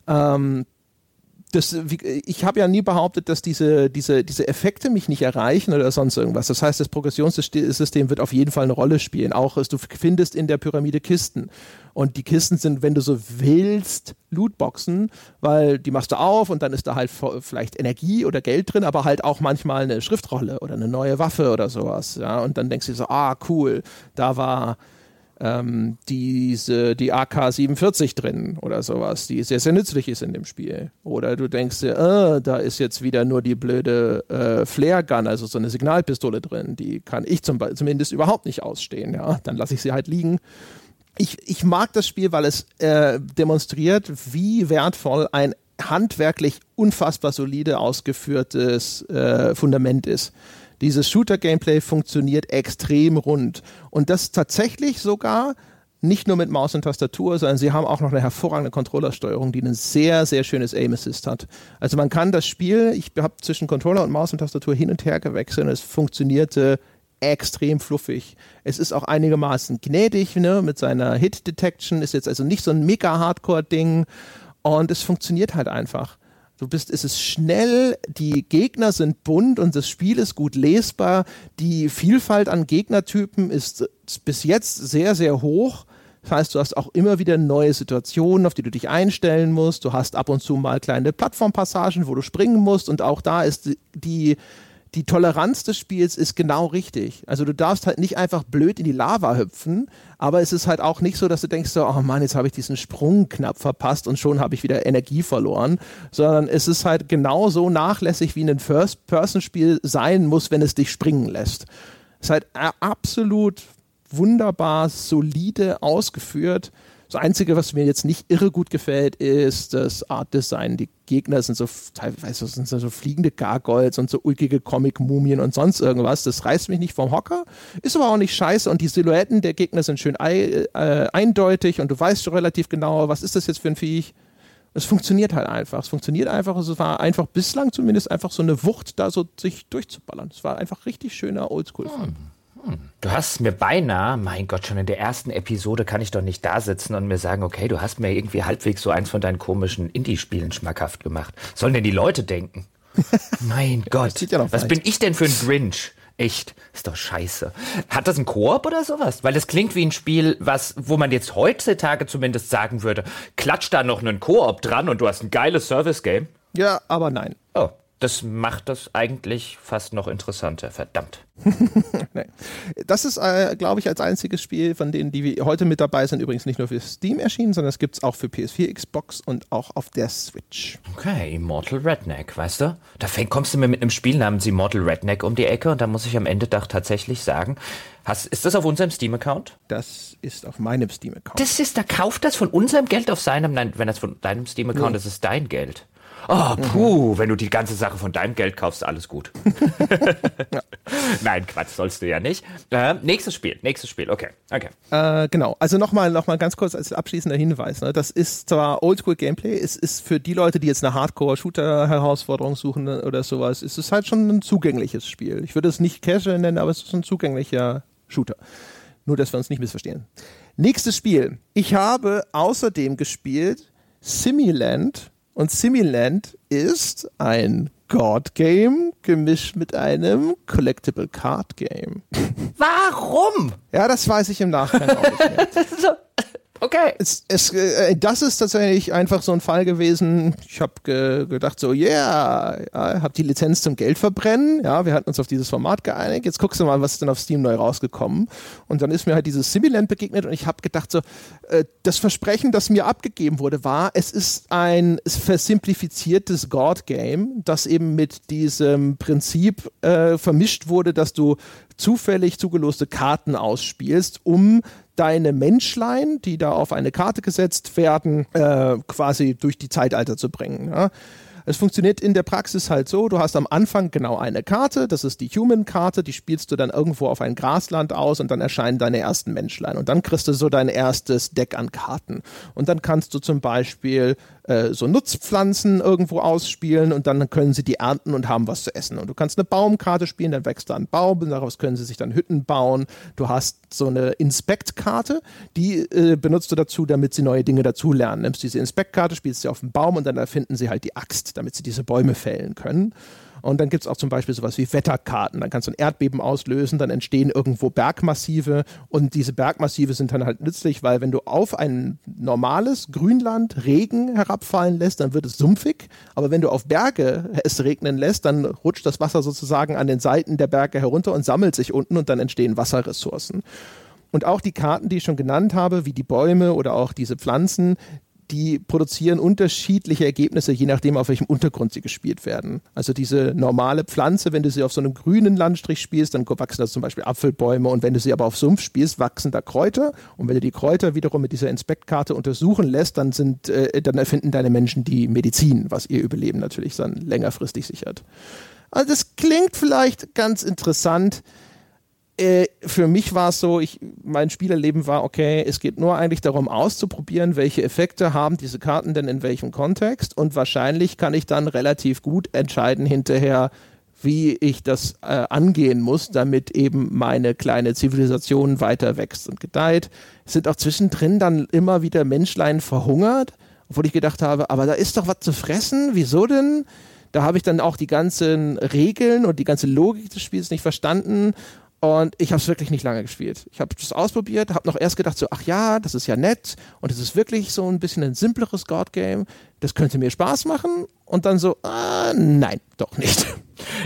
Speaker 1: Ähm, das, ich habe ja nie behauptet, dass diese, diese, diese Effekte mich nicht erreichen oder sonst irgendwas. Das heißt, das Progressionssystem wird auf jeden Fall eine Rolle spielen. Auch du findest in der Pyramide Kisten. Und die Kisten sind, wenn du so willst, Lootboxen, weil die machst du auf und dann ist da halt vielleicht Energie oder Geld drin, aber halt auch manchmal eine Schriftrolle oder eine neue Waffe oder sowas. Ja? Und dann denkst du so, ah, cool, da war ähm, diese, die AK-47 drin oder sowas, die sehr, sehr nützlich ist in dem Spiel. Oder du denkst dir, äh, da ist jetzt wieder nur die blöde äh, Flare-Gun, also so eine Signalpistole drin, die kann ich zum, zumindest überhaupt nicht ausstehen. Ja? Dann lasse ich sie halt liegen. Ich, ich mag das Spiel, weil es äh, demonstriert, wie wertvoll ein handwerklich unfassbar solide ausgeführtes äh, Fundament ist. Dieses Shooter-Gameplay funktioniert extrem rund. Und das tatsächlich sogar nicht nur mit Maus und Tastatur, sondern sie haben auch noch eine hervorragende Controllersteuerung, die ein sehr, sehr schönes Aim Assist hat. Also man kann das Spiel, ich habe zwischen Controller und Maus und Tastatur hin und her gewechselt und es funktionierte extrem fluffig. Es ist auch einigermaßen gnädig, ne, mit seiner Hit Detection, ist jetzt also nicht so ein mega Hardcore Ding und es funktioniert halt einfach. Du bist, es ist schnell, die Gegner sind bunt und das Spiel ist gut lesbar. Die Vielfalt an Gegnertypen ist bis jetzt sehr, sehr hoch. Das heißt, du hast auch immer wieder neue Situationen, auf die du dich einstellen musst. Du hast ab und zu mal kleine Plattformpassagen, wo du springen musst. Und auch da ist die, die Toleranz des Spiels ist genau richtig. Also du darfst halt nicht einfach blöd in die Lava hüpfen, aber es ist halt auch nicht so, dass du denkst so, oh Mann, jetzt habe ich diesen Sprung knapp verpasst und schon habe ich wieder Energie verloren, sondern es ist halt genauso nachlässig, wie ein First-Person-Spiel sein muss, wenn es dich springen lässt. Es ist halt absolut wunderbar, solide ausgeführt das Einzige, was mir jetzt nicht irre gut gefällt, ist das Art Design. Die Gegner sind so teilweise sind so fliegende Gargoyles und so ulkige Comic-Mumien und sonst irgendwas. Das reißt mich nicht vom Hocker, ist aber auch nicht scheiße und die Silhouetten der Gegner sind schön äh, eindeutig und du weißt schon relativ genau, was ist das jetzt für ein Viech. Es funktioniert halt einfach. Es funktioniert einfach. Es war einfach bislang zumindest einfach so eine Wucht, da so sich durchzuballern. Es war einfach richtig schöner Oldschool-Fun. Hm.
Speaker 2: Du hast mir beinahe, mein Gott, schon in der ersten Episode kann ich doch nicht da sitzen und mir sagen, okay, du hast mir irgendwie halbwegs so eins von deinen komischen Indie-Spielen schmackhaft gemacht. Sollen denn die Leute denken? <laughs> mein Gott, ja was bin ich denn für ein Grinch? Echt, ist doch scheiße. Hat das ein Koop oder sowas? Weil das klingt wie ein Spiel, was, wo man jetzt heutzutage zumindest sagen würde, klatsch da noch einen Koop dran und du hast ein geiles Service-Game.
Speaker 1: Ja, aber nein.
Speaker 2: Oh, das macht das eigentlich fast noch interessanter, verdammt. <laughs>
Speaker 1: nee. Das ist, äh, glaube ich, als einziges Spiel von denen, die heute mit dabei sind, übrigens nicht nur für Steam erschienen, sondern es gibt es auch für PS4, Xbox und auch auf der Switch.
Speaker 2: Okay, Immortal Redneck, weißt du? Da fäng, kommst du mir mit einem Spiel namens Immortal Redneck um die Ecke und da muss ich am Ende doch tatsächlich sagen, hast, ist das auf unserem Steam-Account?
Speaker 1: Das ist auf meinem Steam-Account.
Speaker 2: Das ist, da kauft das von unserem Geld auf seinem, nein, wenn das von deinem Steam-Account ja. ist, ist dein Geld. Oh, puh, mhm. wenn du die ganze Sache von deinem Geld kaufst, alles gut. <laughs> Nein, Quatsch, sollst du ja nicht. Äh, nächstes Spiel, nächstes Spiel, okay. okay.
Speaker 1: Äh, genau, also nochmal noch mal ganz kurz als abschließender Hinweis. Ne? Das ist zwar Oldschool-Gameplay, es ist für die Leute, die jetzt eine Hardcore-Shooter-Herausforderung suchen oder sowas, ist es halt schon ein zugängliches Spiel. Ich würde es nicht casual nennen, aber es ist ein zugänglicher Shooter. Nur, dass wir uns nicht missverstehen. Nächstes Spiel. Ich habe außerdem gespielt Similand und Similand ist ein God Game gemischt mit einem Collectible Card Game.
Speaker 2: Warum?
Speaker 1: Ja, das weiß ich im Nachhinein auch nicht mehr. <laughs>
Speaker 2: Okay.
Speaker 1: Es, es, äh, das ist tatsächlich einfach so ein Fall gewesen. Ich habe ge gedacht so, yeah, ja, hab die Lizenz zum Geld verbrennen. Ja, wir hatten uns auf dieses Format geeinigt. Jetzt guckst du mal, was ist denn auf Steam neu rausgekommen. Und dann ist mir halt dieses Similand begegnet und ich habe gedacht so, äh, das Versprechen, das mir abgegeben wurde, war, es ist ein versimplifiziertes God-Game, das eben mit diesem Prinzip äh, vermischt wurde, dass du zufällig zugeloste Karten ausspielst, um deine Menschlein, die da auf eine Karte gesetzt werden, äh, quasi durch die Zeitalter zu bringen. Ja? Es funktioniert in der Praxis halt so, du hast am Anfang genau eine Karte, das ist die Human-Karte, die spielst du dann irgendwo auf ein Grasland aus und dann erscheinen deine ersten Menschlein und dann kriegst du so dein erstes Deck an Karten. Und dann kannst du zum Beispiel äh, so Nutzpflanzen irgendwo ausspielen und dann können sie die ernten und haben was zu essen. Und du kannst eine Baumkarte spielen, dann wächst da ein Baum, und daraus können sie sich dann Hütten bauen. Du hast so eine Inspect-Karte, die äh, benutzt du dazu, damit sie neue Dinge dazulernen. Nimmst diese Inspect-Karte, spielst sie auf den Baum und dann erfinden sie halt die Axt, damit sie diese Bäume fällen können. Und dann gibt es auch zum Beispiel sowas wie Wetterkarten. Dann kannst du ein Erdbeben auslösen, dann entstehen irgendwo Bergmassive und diese Bergmassive sind dann halt nützlich, weil wenn du auf ein normales Grünland Regen herabfallen lässt, dann wird es sumpfig. Aber wenn du auf Berge es regnen lässt, dann rutscht das Wasser sozusagen an den Seiten der Berge herunter und sammelt sich unten und dann entstehen Wasserressourcen. Und auch die Karten, die ich schon genannt habe, wie die Bäume oder auch diese Pflanzen, die produzieren unterschiedliche Ergebnisse, je nachdem, auf welchem Untergrund sie gespielt werden. Also diese normale Pflanze, wenn du sie auf so einem grünen Landstrich spielst, dann wachsen da zum Beispiel Apfelbäume und wenn du sie aber auf Sumpf spielst, wachsen da Kräuter und wenn du die Kräuter wiederum mit dieser Inspektkarte untersuchen lässt, dann sind, äh, dann erfinden deine Menschen die Medizin, was ihr Überleben natürlich dann längerfristig sichert. Also das klingt vielleicht ganz interessant. Äh, für mich war es so, ich, mein Spielerleben war, okay, es geht nur eigentlich darum auszuprobieren, welche Effekte haben diese Karten denn in welchem Kontext und wahrscheinlich kann ich dann relativ gut entscheiden hinterher, wie ich das äh, angehen muss, damit eben meine kleine Zivilisation weiter wächst und gedeiht. Es sind auch zwischendrin dann immer wieder Menschlein verhungert, obwohl ich gedacht habe, aber da ist doch was zu fressen, wieso denn? Da habe ich dann auch die ganzen Regeln und die ganze Logik des Spiels nicht verstanden und ich habe es wirklich nicht lange gespielt. Ich habe es ausprobiert, habe noch erst gedacht so, ach ja, das ist ja nett und es ist wirklich so ein bisschen ein simpleres God-Game. Das könnte mir Spaß machen. Und dann so, ah, nein, doch nicht. <laughs>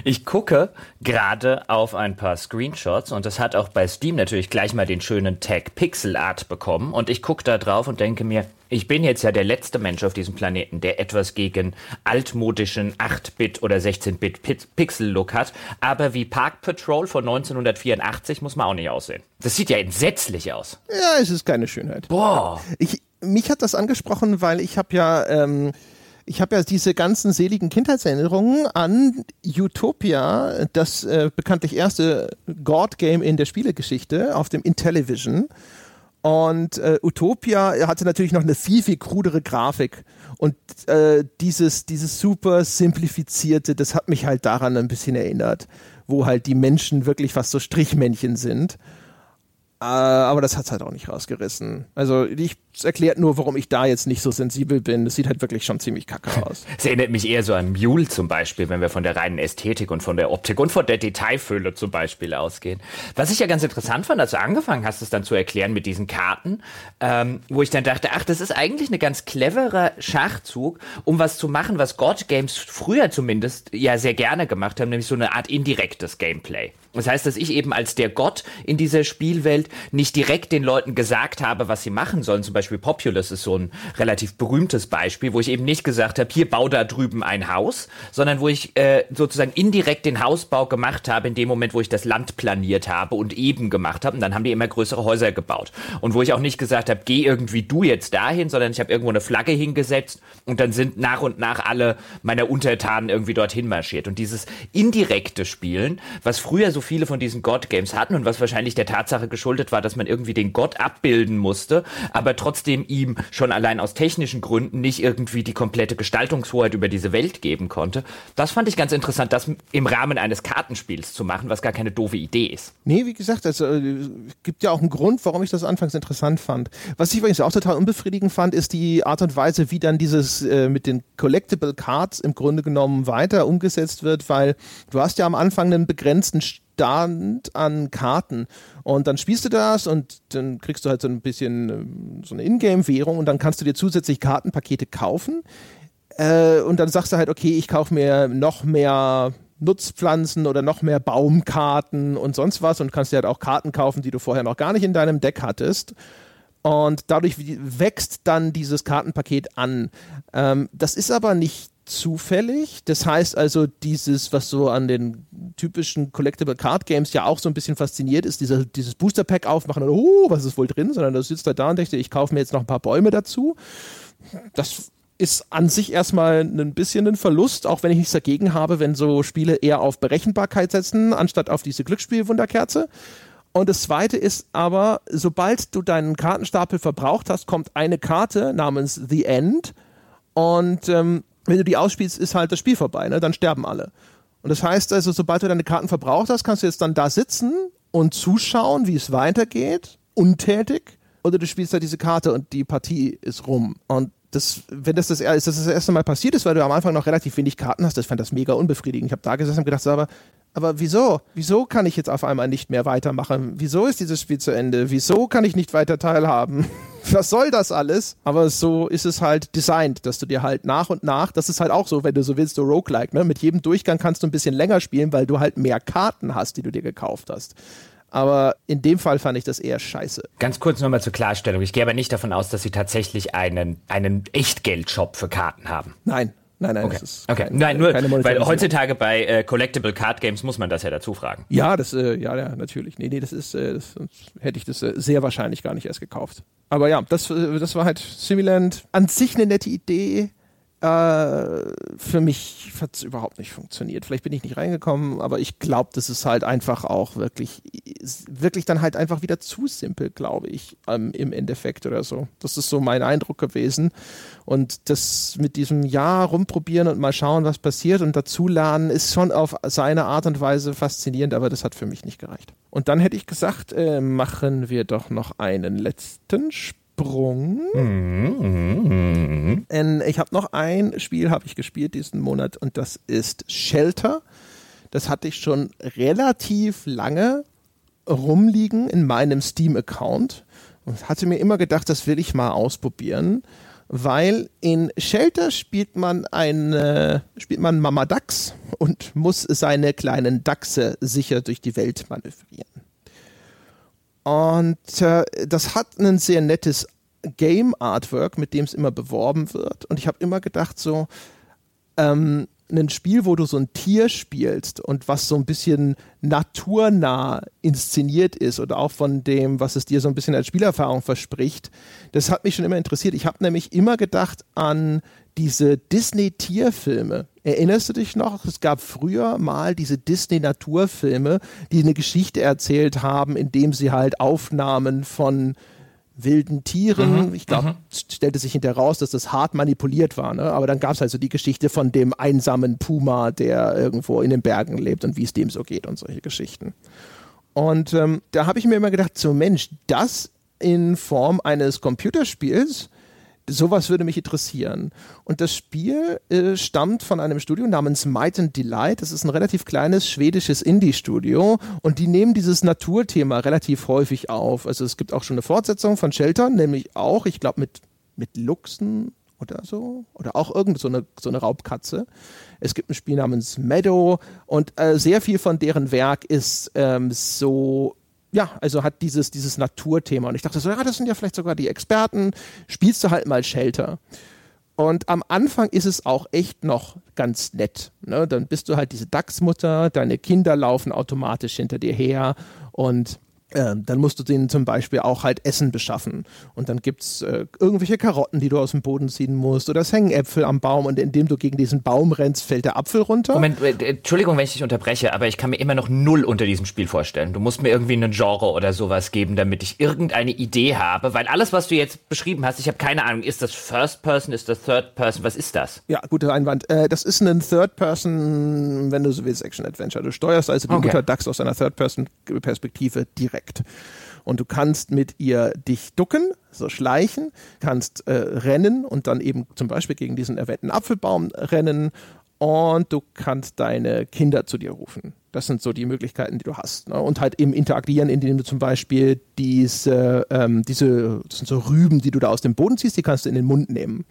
Speaker 2: Ich gucke gerade auf ein paar Screenshots und das hat auch bei Steam natürlich gleich mal den schönen Tag Pixel Art bekommen. Und ich gucke da drauf und denke mir, ich bin jetzt ja der letzte Mensch auf diesem Planeten, der etwas gegen altmodischen 8-Bit oder 16-Bit Pixel-Look hat. Aber wie Park Patrol von 1984 muss man auch nicht aussehen. Das sieht ja entsetzlich aus.
Speaker 1: Ja, es ist keine Schönheit.
Speaker 2: Boah.
Speaker 1: Ich, mich hat das angesprochen, weil ich habe ja... Ähm ich habe ja diese ganzen seligen Kindheitserinnerungen an Utopia, das äh, bekanntlich erste God-Game in der Spielegeschichte auf dem Intellivision. Und äh, Utopia hatte natürlich noch eine viel, viel krudere Grafik. Und äh, dieses, dieses super simplifizierte, das hat mich halt daran ein bisschen erinnert, wo halt die Menschen wirklich fast so Strichmännchen sind. Äh, aber das hat es halt auch nicht rausgerissen. Also ich erklärt nur, warum ich da jetzt nicht so sensibel bin. Das sieht halt wirklich schon ziemlich kacke <laughs> aus.
Speaker 2: Es erinnert mich eher so an Mule zum Beispiel, wenn wir von der reinen Ästhetik und von der Optik und von der Detailfülle zum Beispiel ausgehen. Was ich ja ganz interessant fand, als du angefangen hast, es dann zu erklären mit diesen Karten, ähm, wo ich dann dachte, ach, das ist eigentlich eine ganz cleverer Schachzug, um was zu machen, was God Games früher zumindest ja sehr gerne gemacht haben, nämlich so eine Art indirektes Gameplay. Das heißt, dass ich eben als der Gott in dieser Spielwelt nicht direkt den Leuten gesagt habe, was sie machen sollen. Zum Beispiel Populous ist so ein relativ berühmtes Beispiel, wo ich eben nicht gesagt habe, hier bau da drüben ein Haus, sondern wo ich äh, sozusagen indirekt den Hausbau gemacht habe in dem Moment, wo ich das Land planiert habe und eben gemacht habe. Und dann haben die immer größere Häuser gebaut. Und wo ich auch nicht gesagt habe, geh irgendwie du jetzt dahin, sondern ich habe irgendwo eine Flagge hingesetzt und dann sind nach und nach alle meiner Untertanen irgendwie dorthin marschiert. Und dieses indirekte Spielen, was früher so viele von diesen God-Games hatten und was wahrscheinlich der Tatsache geschuldet war, dass man irgendwie den Gott abbilden musste, aber trotzdem ihm schon allein aus technischen Gründen nicht irgendwie die komplette Gestaltungshoheit über diese Welt geben konnte. Das fand ich ganz interessant, das im Rahmen eines Kartenspiels zu machen, was gar keine doofe Idee ist.
Speaker 1: Nee, wie gesagt, es äh, gibt ja auch einen Grund, warum ich das anfangs interessant fand. Was ich übrigens auch total unbefriedigend fand, ist die Art und Weise, wie dann dieses äh, mit den Collectible Cards im Grunde genommen weiter umgesetzt wird, weil du hast ja am Anfang einen begrenzten Stand an Karten. Und dann spielst du das und dann kriegst du halt so ein bisschen ähm, so eine Ingame-Währung und dann kannst du dir zusätzlich Kartenpakete kaufen. Äh, und dann sagst du halt, okay, ich kaufe mir noch mehr Nutzpflanzen oder noch mehr Baumkarten und sonst was und kannst dir halt auch Karten kaufen, die du vorher noch gar nicht in deinem Deck hattest. Und dadurch wächst dann dieses Kartenpaket an. Ähm, das ist aber nicht zufällig. Das heißt also, dieses, was so an den typischen Collectible Card Games ja auch so ein bisschen fasziniert ist, dieser, dieses Booster Pack aufmachen und oh, was ist wohl drin, sondern das sitzt halt da und denkt, ich kaufe mir jetzt noch ein paar Bäume dazu. Das ist an sich erstmal ein bisschen ein Verlust, auch wenn ich nichts dagegen habe, wenn so Spiele eher auf Berechenbarkeit setzen, anstatt auf diese Glücksspielwunderkerze. Und das zweite ist aber, sobald du deinen Kartenstapel verbraucht hast, kommt eine Karte namens The End. Und ähm, wenn du die ausspielst, ist halt das Spiel vorbei, ne? Dann sterben alle. Und das heißt also, sobald du deine Karten verbraucht hast, kannst du jetzt dann da sitzen und zuschauen, wie es weitergeht, untätig, oder du spielst halt diese Karte und die Partie ist rum. Und das, wenn das das, das das erste Mal passiert ist, weil du am Anfang noch relativ wenig Karten hast, das fand das mega unbefriedigend. Ich habe da gesessen und gedacht, aber, aber wieso? Wieso kann ich jetzt auf einmal nicht mehr weitermachen? Wieso ist dieses Spiel zu Ende? Wieso kann ich nicht weiter teilhaben? <laughs> Was soll das alles? Aber so ist es halt designt, dass du dir halt nach und nach, das ist halt auch so, wenn du so willst, so Roguelike, ne? Mit jedem Durchgang kannst du ein bisschen länger spielen, weil du halt mehr Karten hast, die du dir gekauft hast. Aber in dem Fall fand ich das eher scheiße.
Speaker 2: Ganz kurz nochmal zur Klarstellung. Ich gehe aber nicht davon aus, dass sie tatsächlich einen, einen Echtgeldshop für Karten haben.
Speaker 1: Nein, Nein, nein,
Speaker 2: okay.
Speaker 1: das ist
Speaker 2: okay.
Speaker 1: Kein,
Speaker 2: nein, nur, weil heutzutage bei äh, Collectible Card Games muss man das ja dazu fragen.
Speaker 1: Ja, das, äh, ja, ja, natürlich. Nee, nee, das ist, äh, das, hätte ich das äh, sehr wahrscheinlich gar nicht erst gekauft. Aber ja, das, äh, das war halt Similand. An sich eine nette Idee. Äh, für mich hat es überhaupt nicht funktioniert. Vielleicht bin ich nicht reingekommen, aber ich glaube, das ist halt einfach auch wirklich, wirklich dann halt einfach wieder zu simpel, glaube ich, ähm, im Endeffekt oder so. Das ist so mein Eindruck gewesen. Und das mit diesem Jahr rumprobieren und mal schauen, was passiert und dazulernen, ist schon auf seine Art und Weise faszinierend, aber das hat für mich nicht gereicht. Und dann hätte ich gesagt, äh, machen wir doch noch einen letzten Spiel. Sprung. Mhm, mh, ich habe noch ein Spiel, habe ich gespielt diesen Monat und das ist Shelter. Das hatte ich schon relativ lange rumliegen in meinem Steam-Account und hatte mir immer gedacht, das will ich mal ausprobieren, weil in Shelter spielt man eine, spielt man Mama Dachs und muss seine kleinen Dachse sicher durch die Welt manövrieren. Und äh, das hat ein sehr nettes Game Artwork, mit dem es immer beworben wird. Und ich habe immer gedacht, so, ähm, ein Spiel, wo du so ein Tier spielst und was so ein bisschen naturnah inszeniert ist oder auch von dem, was es dir so ein bisschen als Spielerfahrung verspricht, das hat mich schon immer interessiert. Ich habe nämlich immer gedacht an diese Disney-Tierfilme. Erinnerst du dich noch? Es gab früher mal diese Disney-Naturfilme, die eine Geschichte erzählt haben, indem sie halt Aufnahmen von wilden Tieren. Mhm, ich glaube, mhm. stellte sich hinterher raus, dass das hart manipuliert war. Ne? Aber dann gab es halt so die Geschichte von dem einsamen Puma, der irgendwo in den Bergen lebt und wie es dem so geht und solche Geschichten. Und ähm, da habe ich mir immer gedacht, so Mensch, das in Form eines Computerspiels sowas würde mich interessieren. Und das Spiel äh, stammt von einem Studio namens Might and Delight. Das ist ein relativ kleines schwedisches Indie-Studio und die nehmen dieses Naturthema relativ häufig auf. Also es gibt auch schon eine Fortsetzung von Shelter, nämlich auch, ich glaube, mit, mit Luchsen oder so. Oder auch irgend so eine, so eine Raubkatze. Es gibt ein Spiel namens Meadow und äh, sehr viel von deren Werk ist ähm, so ja, also hat dieses, dieses Naturthema. Und ich dachte so, ja, das sind ja vielleicht sogar die Experten. Spielst du halt mal Shelter. Und am Anfang ist es auch echt noch ganz nett. Ne? Dann bist du halt diese Dachsmutter, deine Kinder laufen automatisch hinter dir her und ähm, dann musst du denen zum Beispiel auch halt Essen beschaffen. Und dann gibt es äh, irgendwelche Karotten, die du aus dem Boden ziehen musst. Oder es hängen Äpfel am Baum und indem du gegen diesen Baum rennst, fällt der Apfel runter.
Speaker 2: Moment, äh, Entschuldigung, wenn ich dich unterbreche, aber ich kann mir immer noch null unter diesem Spiel vorstellen. Du musst mir irgendwie einen Genre oder sowas geben, damit ich irgendeine Idee habe. Weil alles, was du jetzt beschrieben hast, ich habe keine Ahnung, ist das First Person, ist das Third Person, was ist das?
Speaker 1: Ja, guter Einwand. Äh, das ist ein Third Person, wenn du so willst, Action Adventure. Du steuerst also die okay. Mutter Dachs aus einer Third Person Perspektive direkt direkt. Und du kannst mit ihr dich ducken, so schleichen, kannst äh, rennen und dann eben zum Beispiel gegen diesen erwähnten Apfelbaum rennen und du kannst deine Kinder zu dir rufen. Das sind so die Möglichkeiten, die du hast. Ne? Und halt eben interagieren, indem du zum Beispiel diese, ähm, diese, das sind so Rüben, die du da aus dem Boden ziehst, die kannst du in den Mund nehmen.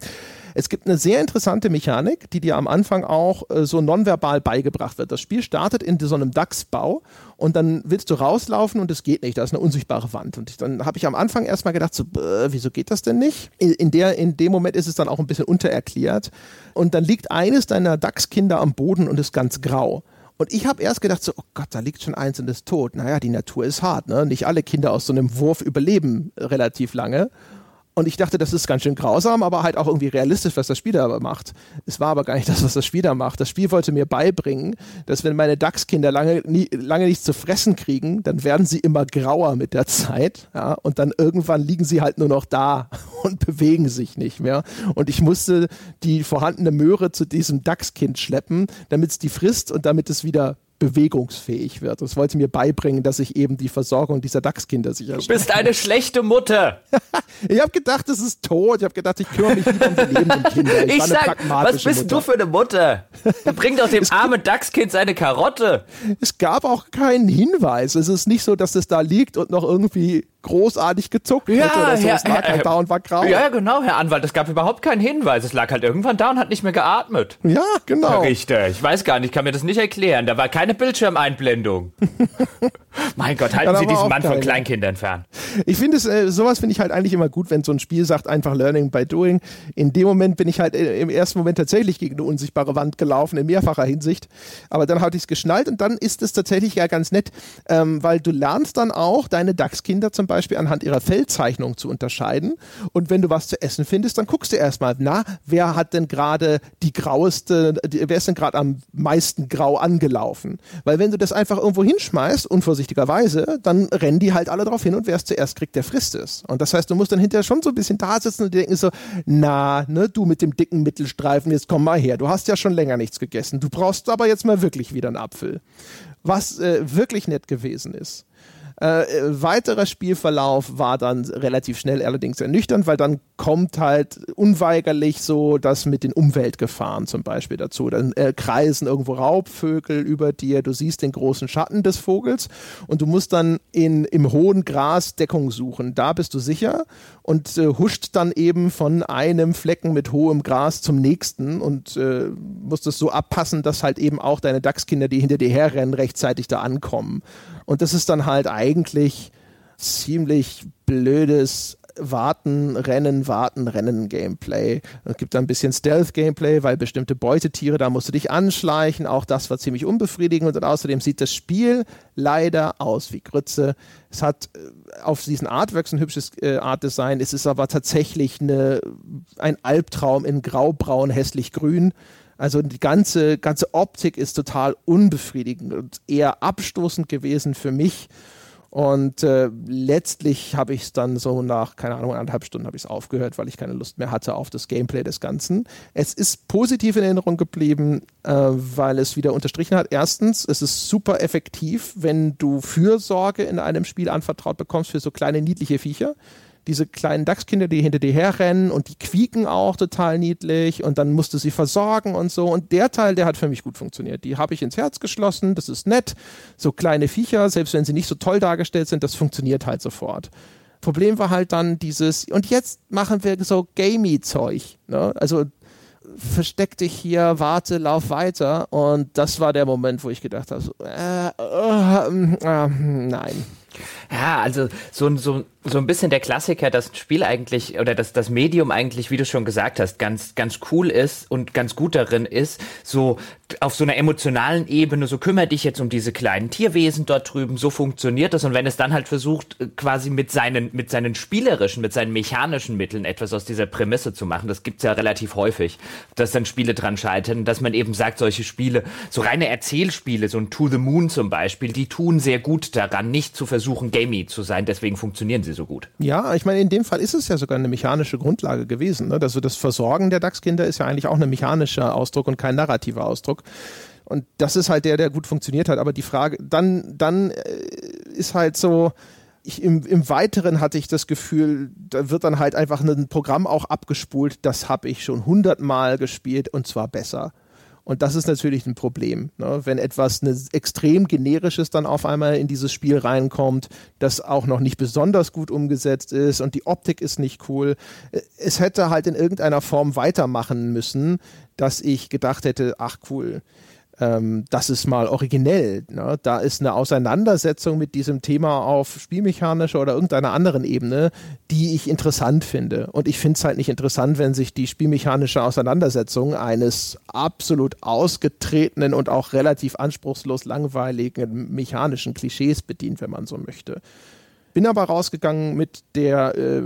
Speaker 1: Es gibt eine sehr interessante Mechanik, die dir am Anfang auch äh, so nonverbal beigebracht wird. Das Spiel startet in so einem DAX-Bau und dann willst du rauslaufen und es geht nicht. Da ist eine unsichtbare Wand. Und ich, dann habe ich am Anfang erstmal gedacht, so, wieso geht das denn nicht? In, in, der, in dem Moment ist es dann auch ein bisschen untererklärt. Und dann liegt eines deiner DAX-Kinder am Boden und ist ganz grau. Und ich habe erst gedacht, so, oh Gott, da liegt schon eins und ist tot. Naja, die Natur ist hart. Ne? Nicht alle Kinder aus so einem Wurf überleben relativ lange. Und ich dachte, das ist ganz schön grausam, aber halt auch irgendwie realistisch, was das Spiel da macht. Es war aber gar nicht das, was das Spiel da macht. Das Spiel wollte mir beibringen, dass wenn meine Dachskinder lange, nie, lange nichts zu fressen kriegen, dann werden sie immer grauer mit der Zeit. Ja, und dann irgendwann liegen sie halt nur noch da <laughs> und bewegen sich nicht mehr. Und ich musste die vorhandene Möhre zu diesem Dachskind schleppen, damit es die frisst und damit es wieder bewegungsfähig wird. Das wollte mir beibringen, dass ich eben die Versorgung dieser Dachskinder sicherstelle.
Speaker 2: Du bist eine schlechte Mutter. <laughs>
Speaker 1: ich habe gedacht, es ist tot. Ich habe gedacht, ich kümmere mich lieber um die lebenden Kinder.
Speaker 2: Ich, ich sag, was bist Mutter. du für eine Mutter? Du bring doch dem armen Dachskind seine Karotte.
Speaker 1: Es gab auch keinen Hinweis. Es ist nicht so, dass es da liegt und noch irgendwie großartig gezuckt
Speaker 2: ja,
Speaker 1: hätte oder so.
Speaker 2: Herr, es lag halt da und war grau. Ja, genau, Herr Anwalt. Es gab überhaupt keinen Hinweis. Es lag halt irgendwann da und hat nicht mehr geatmet.
Speaker 1: Ja, genau. Herr
Speaker 2: Richter, ich weiß gar nicht, ich kann mir das nicht erklären. Da war keine Bildschirmeinblendung. <laughs> mein Gott, halten Sie diesen Mann von Kleinkindern fern.
Speaker 1: Ich finde es, äh, sowas finde ich halt eigentlich immer gut, wenn so ein Spiel sagt, einfach Learning by Doing. In dem Moment bin ich halt äh, im ersten Moment tatsächlich gegen eine unsichtbare Wand gelaufen, in mehrfacher Hinsicht. Aber dann hatte ich es geschnallt und dann ist es tatsächlich ja ganz nett, ähm, weil du lernst dann auch deine DAX-Kinder zum Beispiel anhand ihrer Feldzeichnung zu unterscheiden. Und wenn du was zu essen findest, dann guckst du erstmal, na, wer hat denn gerade die graueste, die, wer ist denn gerade am meisten grau angelaufen? Weil wenn du das einfach irgendwo hinschmeißt, unvorsichtigerweise, dann rennen die halt alle drauf hin und wer es zuerst kriegt, der frisst es. Und das heißt, du musst dann hinterher schon so ein bisschen da sitzen und denken so, na, ne, du mit dem dicken Mittelstreifen, jetzt komm mal her. Du hast ja schon länger nichts gegessen. Du brauchst aber jetzt mal wirklich wieder einen Apfel. Was äh, wirklich nett gewesen ist äh, weiterer Spielverlauf war dann relativ schnell allerdings ernüchternd, weil dann kommt halt unweigerlich so das mit den Umweltgefahren zum Beispiel dazu. Dann äh, kreisen irgendwo Raubvögel über dir, du siehst den großen Schatten des Vogels und du musst dann in, im hohen Gras Deckung suchen. Da bist du sicher und äh, huscht dann eben von einem Flecken mit hohem Gras zum nächsten und äh, musst es so abpassen, dass halt eben auch deine Dachskinder, die hinter dir herrennen, rechtzeitig da ankommen. Und das ist dann halt eigentlich ziemlich blödes Warten, Rennen, Warten, Rennen Gameplay. Es gibt da ein bisschen Stealth Gameplay, weil bestimmte Beutetiere, da musst du dich anschleichen. Auch das war ziemlich unbefriedigend und außerdem sieht das Spiel leider aus wie Grütze. Es hat äh, auf diesen Artworks ein hübsches äh, Artdesign. Es ist aber tatsächlich eine, ein Albtraum in graubraun, hässlich grün. Also die ganze, ganze Optik ist total unbefriedigend und eher abstoßend gewesen für mich. Und äh, letztlich habe ich es dann so nach, keine Ahnung, anderthalb Stunden habe ich es aufgehört, weil ich keine Lust mehr hatte auf das Gameplay des Ganzen. Es ist positiv in Erinnerung geblieben, äh, weil es wieder unterstrichen hat. Erstens, es ist super effektiv, wenn du Fürsorge in einem Spiel anvertraut bekommst für so kleine niedliche Viecher diese kleinen Dachskinder, die hinter dir herrennen und die quieken auch total niedlich und dann musst du sie versorgen und so. Und der Teil, der hat für mich gut funktioniert. Die habe ich ins Herz geschlossen, das ist nett. So kleine Viecher, selbst wenn sie nicht so toll dargestellt sind, das funktioniert halt sofort. Problem war halt dann dieses, und jetzt machen wir so gamey-Zeug. Ne? Also versteck dich hier, warte, lauf weiter. Und das war der Moment, wo ich gedacht habe, so, äh, äh, äh, nein.
Speaker 2: Ja, also so, so, so ein bisschen der Klassiker, dass ein Spiel eigentlich oder dass das Medium eigentlich, wie du schon gesagt hast, ganz, ganz cool ist und ganz gut darin ist, so auf so einer emotionalen Ebene, so kümmere dich jetzt um diese kleinen Tierwesen dort drüben, so funktioniert das. Und wenn es dann halt versucht, quasi mit seinen, mit seinen spielerischen, mit seinen mechanischen Mitteln etwas aus dieser Prämisse zu machen, das gibt's ja relativ häufig, dass dann Spiele dran scheitern, dass man eben sagt, solche Spiele, so reine Erzählspiele, so ein To the Moon zum Beispiel, die tun sehr gut daran, nicht zu versuchen, gamey zu sein, deswegen funktionieren sie so gut.
Speaker 1: Ja, ich meine, in dem Fall ist es ja sogar eine mechanische Grundlage gewesen. Ne? Also das Versorgen der DAX-Kinder ist ja eigentlich auch ein mechanischer Ausdruck und kein narrativer Ausdruck. Und das ist halt der, der gut funktioniert hat. Aber die Frage, dann, dann äh, ist halt so, ich, im, im Weiteren hatte ich das Gefühl, da wird dann halt einfach ein Programm auch abgespult, das habe ich schon hundertmal gespielt und zwar besser. Und das ist natürlich ein Problem, ne? wenn etwas ne, extrem generisches dann auf einmal in dieses Spiel reinkommt, das auch noch nicht besonders gut umgesetzt ist und die Optik ist nicht cool. Es hätte halt in irgendeiner Form weitermachen müssen, dass ich gedacht hätte, ach cool, ähm, das ist mal originell. Ne? Da ist eine Auseinandersetzung mit diesem Thema auf spielmechanischer oder irgendeiner anderen Ebene, die ich interessant finde. Und ich finde es halt nicht interessant, wenn sich die spielmechanische Auseinandersetzung eines absolut ausgetretenen und auch relativ anspruchslos langweiligen mechanischen Klischees bedient, wenn man so möchte. Bin aber rausgegangen mit der äh,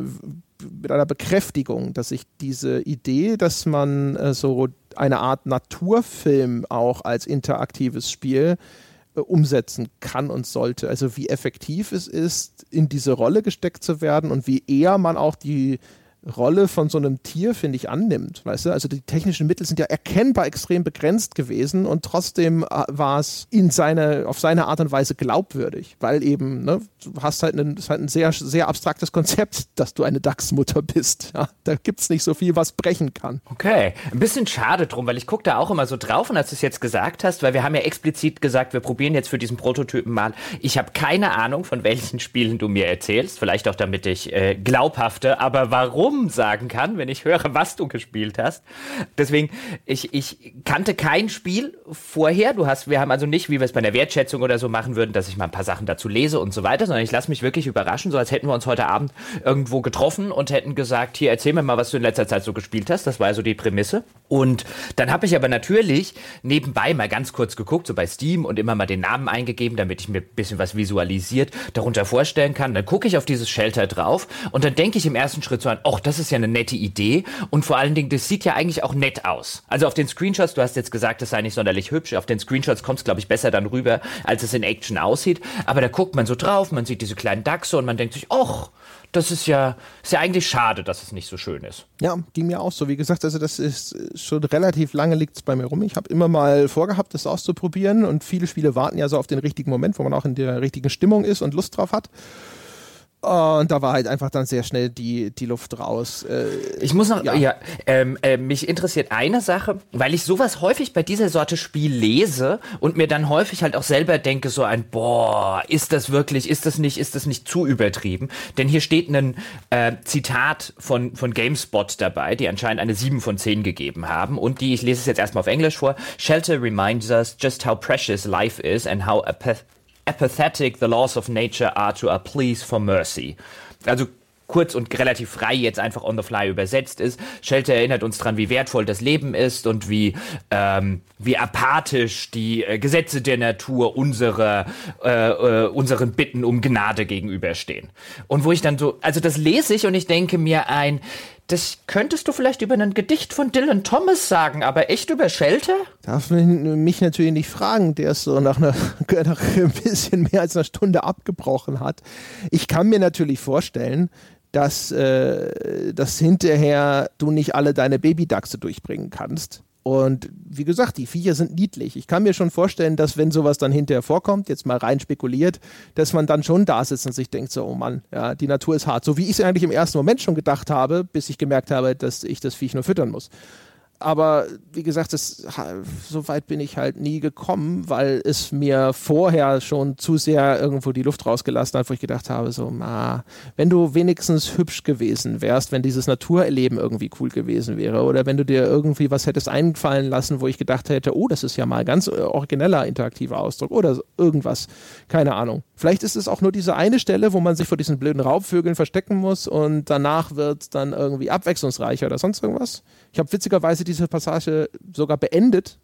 Speaker 1: mit einer Bekräftigung, dass ich diese Idee, dass man äh, so eine Art Naturfilm auch als interaktives Spiel äh, umsetzen kann und sollte. Also wie effektiv es ist, in diese Rolle gesteckt zu werden und wie eher man auch die Rolle von so einem Tier, finde ich, annimmt. Weißt du? Also die technischen Mittel sind ja erkennbar extrem begrenzt gewesen und trotzdem äh, war es in seine, auf seine Art und Weise glaubwürdig, weil eben, ne, du hast halt, ein, halt ein sehr, sehr abstraktes Konzept, <laughs> dass du eine Dachsmutter bist. Ja? Da gibt es nicht so viel, was brechen kann.
Speaker 2: Okay, ein bisschen schade drum, weil ich gucke da auch immer so drauf und als du es jetzt gesagt hast, weil wir haben ja explizit gesagt, wir probieren jetzt für diesen Prototypen mal. Ich habe keine Ahnung, von welchen Spielen du mir erzählst, vielleicht auch damit ich äh, glaubhafte, aber warum warum sagen kann, wenn ich höre, was du gespielt hast. Deswegen, ich, ich kannte kein Spiel vorher. Du hast, wir haben also nicht, wie wir es bei der Wertschätzung oder so machen würden, dass ich mal ein paar Sachen dazu lese und so weiter, sondern ich lasse mich wirklich überraschen, so als hätten wir uns heute Abend irgendwo getroffen und hätten gesagt, hier, erzähl mir mal, was du in letzter Zeit so gespielt hast. Das war also die Prämisse. Und dann habe ich aber natürlich nebenbei mal ganz kurz geguckt, so bei Steam und immer mal den Namen eingegeben, damit ich mir ein bisschen was visualisiert darunter vorstellen kann. Dann gucke ich auf dieses Shelter drauf und dann denke ich im ersten Schritt so an, ach, das ist ja eine nette Idee und vor allen Dingen, das sieht ja eigentlich auch nett aus. Also auf den Screenshots, du hast jetzt gesagt, das sei nicht sonderlich hübsch, auf den Screenshots kommt es, glaube ich, besser dann rüber, als es in Action aussieht. Aber da guckt man so drauf, man sieht diese kleinen Dachse und man denkt sich, ach, das ist ja, ist ja eigentlich schade, dass es nicht so schön ist.
Speaker 1: Ja, ging mir auch so. Wie gesagt, also das ist schon relativ lange liegt es bei mir rum. Ich habe immer mal vorgehabt, das auszuprobieren und viele Spiele warten ja so auf den richtigen Moment, wo man auch in der richtigen Stimmung ist und Lust drauf hat. Und da war halt einfach dann sehr schnell die, die Luft raus. Äh,
Speaker 2: ich muss noch, ja, ja ähm, äh, mich interessiert eine Sache, weil ich sowas häufig bei dieser Sorte Spiel lese und mir dann häufig halt auch selber denke, so ein, boah, ist das wirklich, ist das nicht, ist das nicht zu übertrieben? Denn hier steht ein äh, Zitat von, von GameSpot dabei, die anscheinend eine 7 von 10 gegeben haben und die, ich lese es jetzt erstmal auf Englisch vor, Shelter reminds us just how precious life is and how apathetic the laws of nature are to a pleas for mercy. Also kurz und relativ frei jetzt einfach on the fly übersetzt ist. Shelter erinnert uns daran, wie wertvoll das Leben ist und wie, ähm, wie apathisch die äh, Gesetze der Natur unsere, äh, äh, unseren Bitten um Gnade gegenüberstehen. Und wo ich dann so, also das lese ich und ich denke mir ein, das könntest du vielleicht über ein Gedicht von Dylan Thomas sagen, aber echt über Shelter?
Speaker 1: Darf mich natürlich nicht fragen, der es so nach, einer, <laughs> nach ein bisschen mehr als einer Stunde abgebrochen hat. Ich kann mir natürlich vorstellen, dass, äh, dass hinterher du nicht alle deine Babydachse durchbringen kannst. Und wie gesagt, die Viecher sind niedlich. Ich kann mir schon vorstellen, dass wenn sowas dann hinterher vorkommt, jetzt mal rein spekuliert, dass man dann schon da sitzt und sich denkt, so, oh Mann, ja, die Natur ist hart. So wie ich es eigentlich im ersten Moment schon gedacht habe, bis ich gemerkt habe, dass ich das Viech nur füttern muss aber wie gesagt, das, so weit bin ich halt nie gekommen, weil es mir vorher schon zu sehr irgendwo die Luft rausgelassen hat, wo ich gedacht habe, so, na, wenn du wenigstens hübsch gewesen wärst, wenn dieses Naturerleben irgendwie cool gewesen wäre oder wenn du dir irgendwie was hättest einfallen lassen, wo ich gedacht hätte, oh, das ist ja mal ganz origineller interaktiver Ausdruck oder irgendwas, keine Ahnung. Vielleicht ist es auch nur diese eine Stelle, wo man sich vor diesen blöden Raubvögeln verstecken muss und danach wird dann irgendwie abwechslungsreicher oder sonst irgendwas. Ich habe witzigerweise diese Passage sogar beendet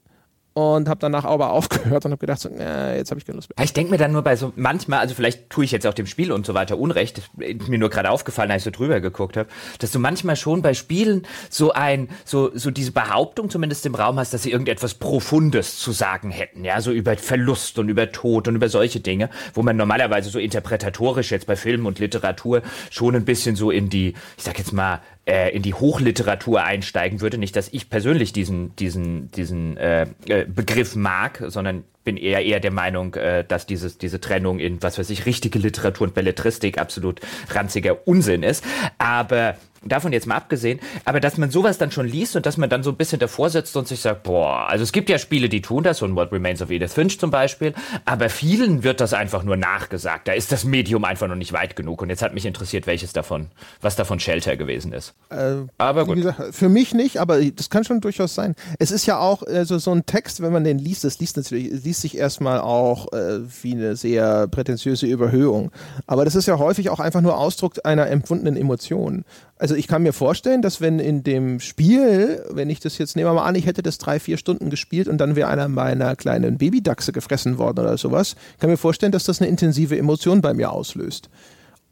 Speaker 1: und habe danach aber <laughs> aufgehört und habe gedacht, so, äh, jetzt habe ich keine Lust
Speaker 2: mehr. Ich denke mir dann nur bei so manchmal, also vielleicht tue ich jetzt auch dem Spiel und so weiter Unrecht, ist mir nur gerade aufgefallen, als ich so drüber geguckt habe, dass du manchmal schon bei Spielen so ein, so, so diese Behauptung zumindest im Raum hast, dass sie irgendetwas Profundes zu sagen hätten, ja, so über Verlust und über Tod und über solche Dinge, wo man normalerweise so interpretatorisch jetzt bei Film und Literatur schon ein bisschen so in die, ich sag jetzt mal, in die Hochliteratur einsteigen würde. Nicht, dass ich persönlich diesen, diesen, diesen äh, äh, Begriff mag, sondern bin eher eher der Meinung, äh, dass dieses, diese Trennung in, was weiß ich, richtige Literatur und Belletristik absolut ranziger Unsinn ist. Aber davon jetzt mal abgesehen, aber dass man sowas dann schon liest und dass man dann so ein bisschen davor sitzt und sich sagt, boah, also es gibt ja Spiele, die tun das, so ein What Remains of Edith Finch zum Beispiel, aber vielen wird das einfach nur nachgesagt. Da ist das Medium einfach noch nicht weit genug. Und jetzt hat mich interessiert, welches davon, was davon Shelter gewesen ist.
Speaker 1: Äh, aber gut. Gesagt, für mich nicht, aber das kann schon durchaus sein. Es ist ja auch also so ein Text, wenn man den liest, das liest natürlich, liest sich erstmal auch äh, wie eine sehr prätentiöse Überhöhung. Aber das ist ja häufig auch einfach nur Ausdruck einer empfundenen Emotion. Also ich kann mir vorstellen, dass wenn in dem Spiel, wenn ich das jetzt nehmen wir mal an, ich hätte das drei, vier Stunden gespielt und dann wäre einer meiner kleinen Babydachse gefressen worden oder sowas, kann mir vorstellen, dass das eine intensive Emotion bei mir auslöst.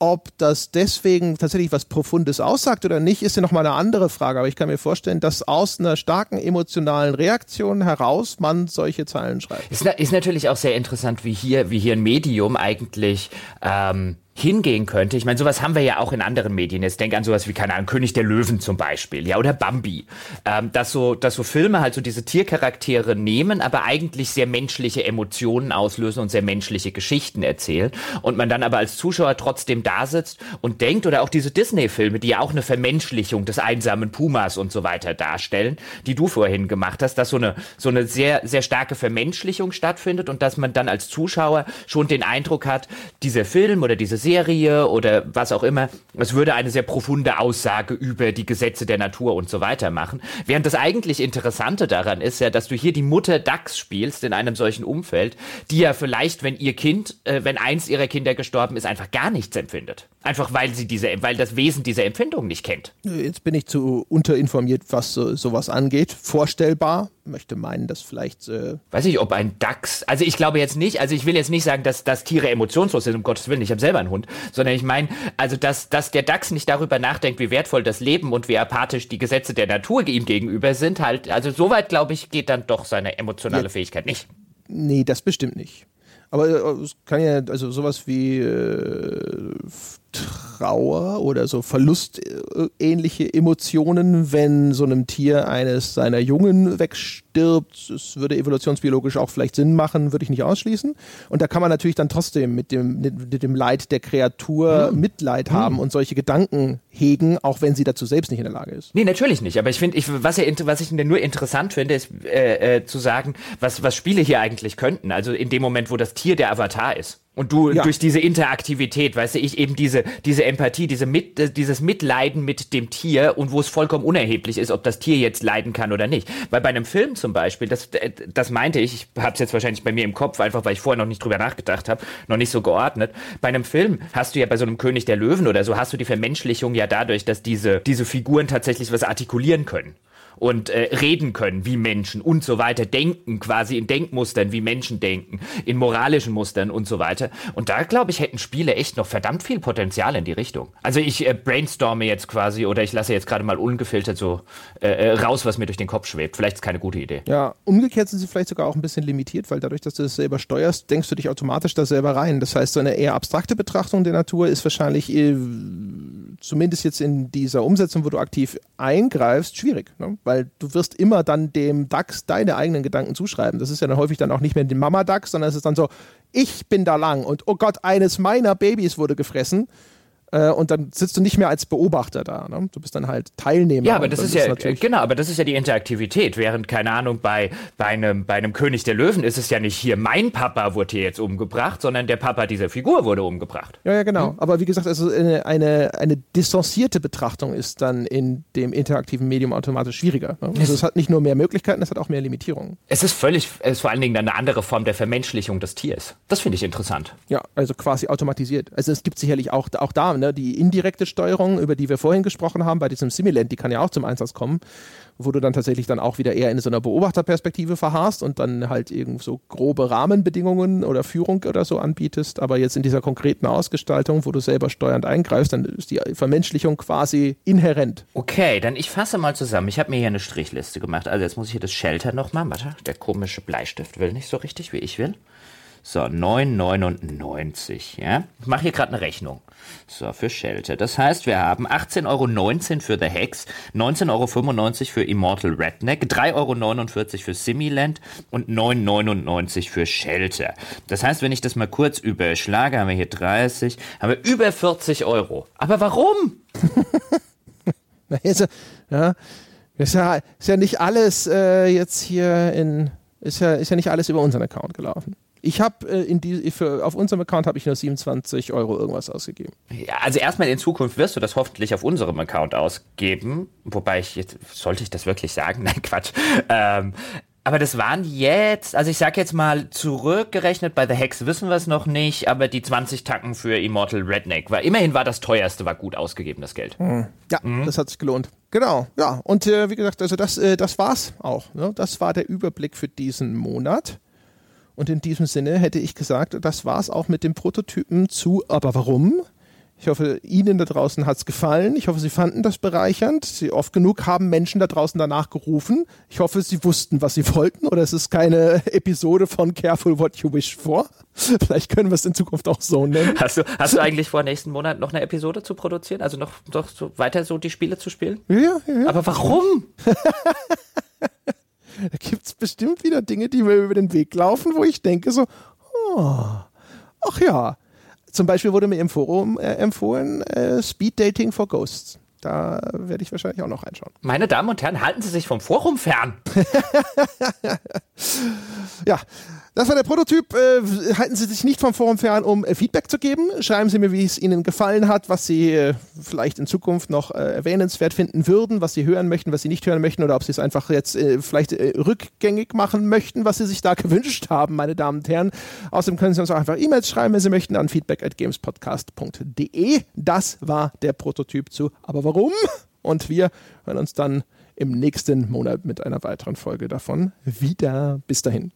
Speaker 1: ob das deswegen tatsächlich was Profundes aussagt oder nicht, ist ja nochmal eine andere Frage. Aber ich kann mir vorstellen, dass aus einer starken emotionalen Reaktion heraus man solche Zeilen schreibt.
Speaker 2: Ist, ist natürlich auch sehr interessant, wie hier, wie hier ein Medium eigentlich ähm, hingehen könnte. Ich meine, sowas haben wir ja auch in anderen Medien. Jetzt denk an sowas wie, keine Ahnung, König der Löwen zum Beispiel, ja, oder Bambi. Ähm, dass, so, dass so Filme halt so diese Tiercharaktere nehmen, aber eigentlich sehr menschliche Emotionen auslösen und sehr menschliche Geschichten erzählen. Und man dann aber als Zuschauer trotzdem da sitzt und denkt, oder auch diese Disney-Filme, die ja auch eine Vermenschlichung des einsamen Pumas und so weiter darstellen, die du vorhin gemacht hast, dass so eine, so eine sehr, sehr starke Vermenschlichung stattfindet und dass man dann als Zuschauer schon den Eindruck hat, dieser Film oder diese Serie oder was auch immer, es würde eine sehr profunde Aussage über die Gesetze der Natur und so weiter machen. Während das eigentlich Interessante daran ist ja, dass du hier die Mutter Dachs spielst in einem solchen Umfeld, die ja vielleicht, wenn ihr Kind, äh, wenn eins ihrer Kinder gestorben ist, einfach gar nichts empfindet. Einfach weil sie diese, weil das Wesen dieser Empfindung nicht kennt.
Speaker 1: Jetzt bin ich zu unterinformiert, was so, sowas angeht. Vorstellbar. Möchte meinen, dass vielleicht. Äh
Speaker 2: Weiß ich, ob ein Dachs. Also ich glaube jetzt nicht, also ich will jetzt nicht sagen, dass, dass Tiere emotionslos sind, um Gottes Willen, ich habe selber einen Hund, sondern ich meine, also dass, dass der Dachs nicht darüber nachdenkt, wie wertvoll das Leben und wie apathisch die Gesetze der Natur ihm gegenüber sind, halt, also soweit, glaube ich, geht dann doch seine emotionale ja. Fähigkeit nicht.
Speaker 1: Nee, das bestimmt nicht. Aber äh, es kann ja, also sowas wie äh, Trauer oder so verlustähnliche Emotionen, wenn so einem Tier eines seiner Jungen wegstirbt. Es würde evolutionsbiologisch auch vielleicht Sinn machen, würde ich nicht ausschließen. Und da kann man natürlich dann trotzdem mit dem, mit dem Leid der Kreatur mhm. Mitleid mhm. haben und solche Gedanken hegen, auch wenn sie dazu selbst nicht in der Lage ist.
Speaker 2: Nee, natürlich nicht. Aber ich finde, ich, was, ja, was ich nur interessant finde, ist äh, äh, zu sagen, was, was Spiele hier eigentlich könnten. Also in dem Moment, wo das Tier der Avatar ist. Und du ja. durch diese Interaktivität, weißt du, ich eben diese, diese Empathie, diese mit, äh, dieses Mitleiden mit dem Tier und wo es vollkommen unerheblich ist, ob das Tier jetzt leiden kann oder nicht. Weil bei einem Film zum Beispiel, das, äh, das meinte ich, ich habe es jetzt wahrscheinlich bei mir im Kopf, einfach weil ich vorher noch nicht drüber nachgedacht habe, noch nicht so geordnet. Bei einem Film hast du ja bei so einem König der Löwen oder so, hast du die Vermenschlichung ja dadurch, dass diese, diese Figuren tatsächlich was artikulieren können und äh, reden können wie Menschen und so weiter, denken quasi in Denkmustern wie Menschen denken, in moralischen Mustern und so weiter. Und da glaube ich, hätten Spiele echt noch verdammt viel Potenzial in die Richtung. Also ich äh, brainstorme jetzt quasi oder ich lasse jetzt gerade mal ungefiltert so äh, äh, raus, was mir durch den Kopf schwebt. Vielleicht ist keine gute Idee.
Speaker 1: Ja, umgekehrt sind sie vielleicht sogar auch ein bisschen limitiert, weil dadurch, dass du das selber steuerst, denkst du dich automatisch da selber rein. Das heißt, so eine eher abstrakte Betrachtung der Natur ist wahrscheinlich äh, zumindest jetzt in dieser Umsetzung, wo du aktiv eingreifst, schwierig. Ne? Weil du wirst immer dann dem DAX deine eigenen Gedanken zuschreiben. Das ist ja dann häufig dann auch nicht mehr dem Mama-DAX, sondern es ist dann so, ich bin da lang und oh Gott, eines meiner Babys wurde gefressen. Äh, und dann sitzt du nicht mehr als Beobachter da. Ne? Du bist dann halt Teilnehmer.
Speaker 2: Ja, aber das ist ja, ist genau, aber das ist ja die Interaktivität. Während, keine Ahnung, bei, bei, einem, bei einem König der Löwen ist es ja nicht hier, mein Papa wurde hier jetzt umgebracht, sondern der Papa dieser Figur wurde umgebracht.
Speaker 1: Ja, ja, genau. Hm? Aber wie gesagt, also eine, eine, eine distanzierte Betrachtung ist dann in dem interaktiven Medium automatisch schwieriger. Ne? Also es hat nicht nur mehr Möglichkeiten, es hat auch mehr Limitierungen.
Speaker 2: Es ist völlig, es ist vor allen Dingen eine andere Form der Vermenschlichung des Tiers. Das finde ich interessant.
Speaker 1: Ja, also quasi automatisiert. Also es gibt sicherlich auch, auch da ne, die indirekte Steuerung, über die wir vorhin gesprochen haben, bei diesem Similand, die kann ja auch zum Einsatz kommen, wo du dann tatsächlich dann auch wieder eher in so einer Beobachterperspektive verharrst und dann halt irgend so grobe Rahmenbedingungen oder Führung oder so anbietest. Aber jetzt in dieser konkreten Ausgestaltung, wo du selber steuernd eingreifst, dann ist die Vermenschlichung quasi inhärent.
Speaker 2: Okay, dann ich fasse mal zusammen. Ich habe mir hier eine Strichliste gemacht. Also jetzt muss ich hier das Shelter nochmal, warte, der komische Bleistift will nicht so richtig, wie ich will. So, 9,99, ja. Ich mache hier gerade eine Rechnung. So, für Shelter. Das heißt, wir haben 18,19 Euro für The Hex, 19,95 Euro für Immortal Redneck, 3,49 Euro für Similand und 9,99 Euro für Shelter. Das heißt, wenn ich das mal kurz überschlage, haben wir hier 30, haben wir über 40 Euro. Aber warum? <laughs>
Speaker 1: ja, ist ja, ist ja nicht alles äh, jetzt hier in, ist ja, ist ja nicht alles über unseren Account gelaufen. Ich habe äh, in die, für, auf unserem Account habe ich nur 27 Euro irgendwas ausgegeben.
Speaker 2: Ja, also erstmal in Zukunft wirst du das hoffentlich auf unserem Account ausgeben. Wobei ich jetzt, sollte ich das wirklich sagen? <laughs> Nein, Quatsch. Ähm, aber das waren jetzt, also ich sag jetzt mal zurückgerechnet, bei The Hex wissen wir es noch nicht, aber die 20 Tacken für Immortal Redneck war, immerhin war das teuerste, war gut ausgegebenes Geld.
Speaker 1: Mhm. Ja, mhm. das hat sich gelohnt. Genau, ja. Und äh, wie gesagt, also das, äh, das war's auch. Ne? Das war der Überblick für diesen Monat. Und in diesem Sinne hätte ich gesagt, das war's auch mit dem Prototypen zu, aber warum? Ich hoffe, Ihnen da draußen hat's gefallen. Ich hoffe, Sie fanden das bereichernd. Sie oft genug haben Menschen da draußen danach gerufen. Ich hoffe, Sie wussten, was Sie wollten oder es ist keine <laughs> Episode von Careful What You Wish for. <laughs> Vielleicht können wir es in Zukunft auch so nennen.
Speaker 2: Hast du, hast du <laughs> eigentlich vor, nächsten Monat noch eine Episode zu produzieren? Also noch, noch so weiter so die Spiele zu spielen?
Speaker 1: Ja, ja, ja.
Speaker 2: Aber warum?
Speaker 1: Da gibt's bestimmt wieder Dinge, die mir über den Weg laufen, wo ich denke so, oh, ach ja. Zum Beispiel wurde mir im Forum äh, empfohlen, äh, Speed Dating for Ghosts. Da werde ich wahrscheinlich auch noch reinschauen.
Speaker 2: Meine Damen und Herren, halten Sie sich vom Forum fern. <laughs>
Speaker 1: Ja, das war der Prototyp. Äh, halten Sie sich nicht vom Forum fern, um äh, Feedback zu geben. Schreiben Sie mir, wie es Ihnen gefallen hat, was Sie äh, vielleicht in Zukunft noch äh, erwähnenswert finden würden, was Sie hören möchten, was Sie nicht hören möchten oder ob Sie es einfach jetzt äh, vielleicht äh, rückgängig machen möchten, was Sie sich da <laughs> gewünscht haben, meine Damen und Herren. Außerdem können Sie uns auch einfach E-Mails schreiben, wenn Sie möchten, an feedback at gamespodcast.de. Das war der Prototyp zu Aber warum? Und wir hören uns dann im nächsten Monat mit einer weiteren Folge davon wieder. Bis dahin.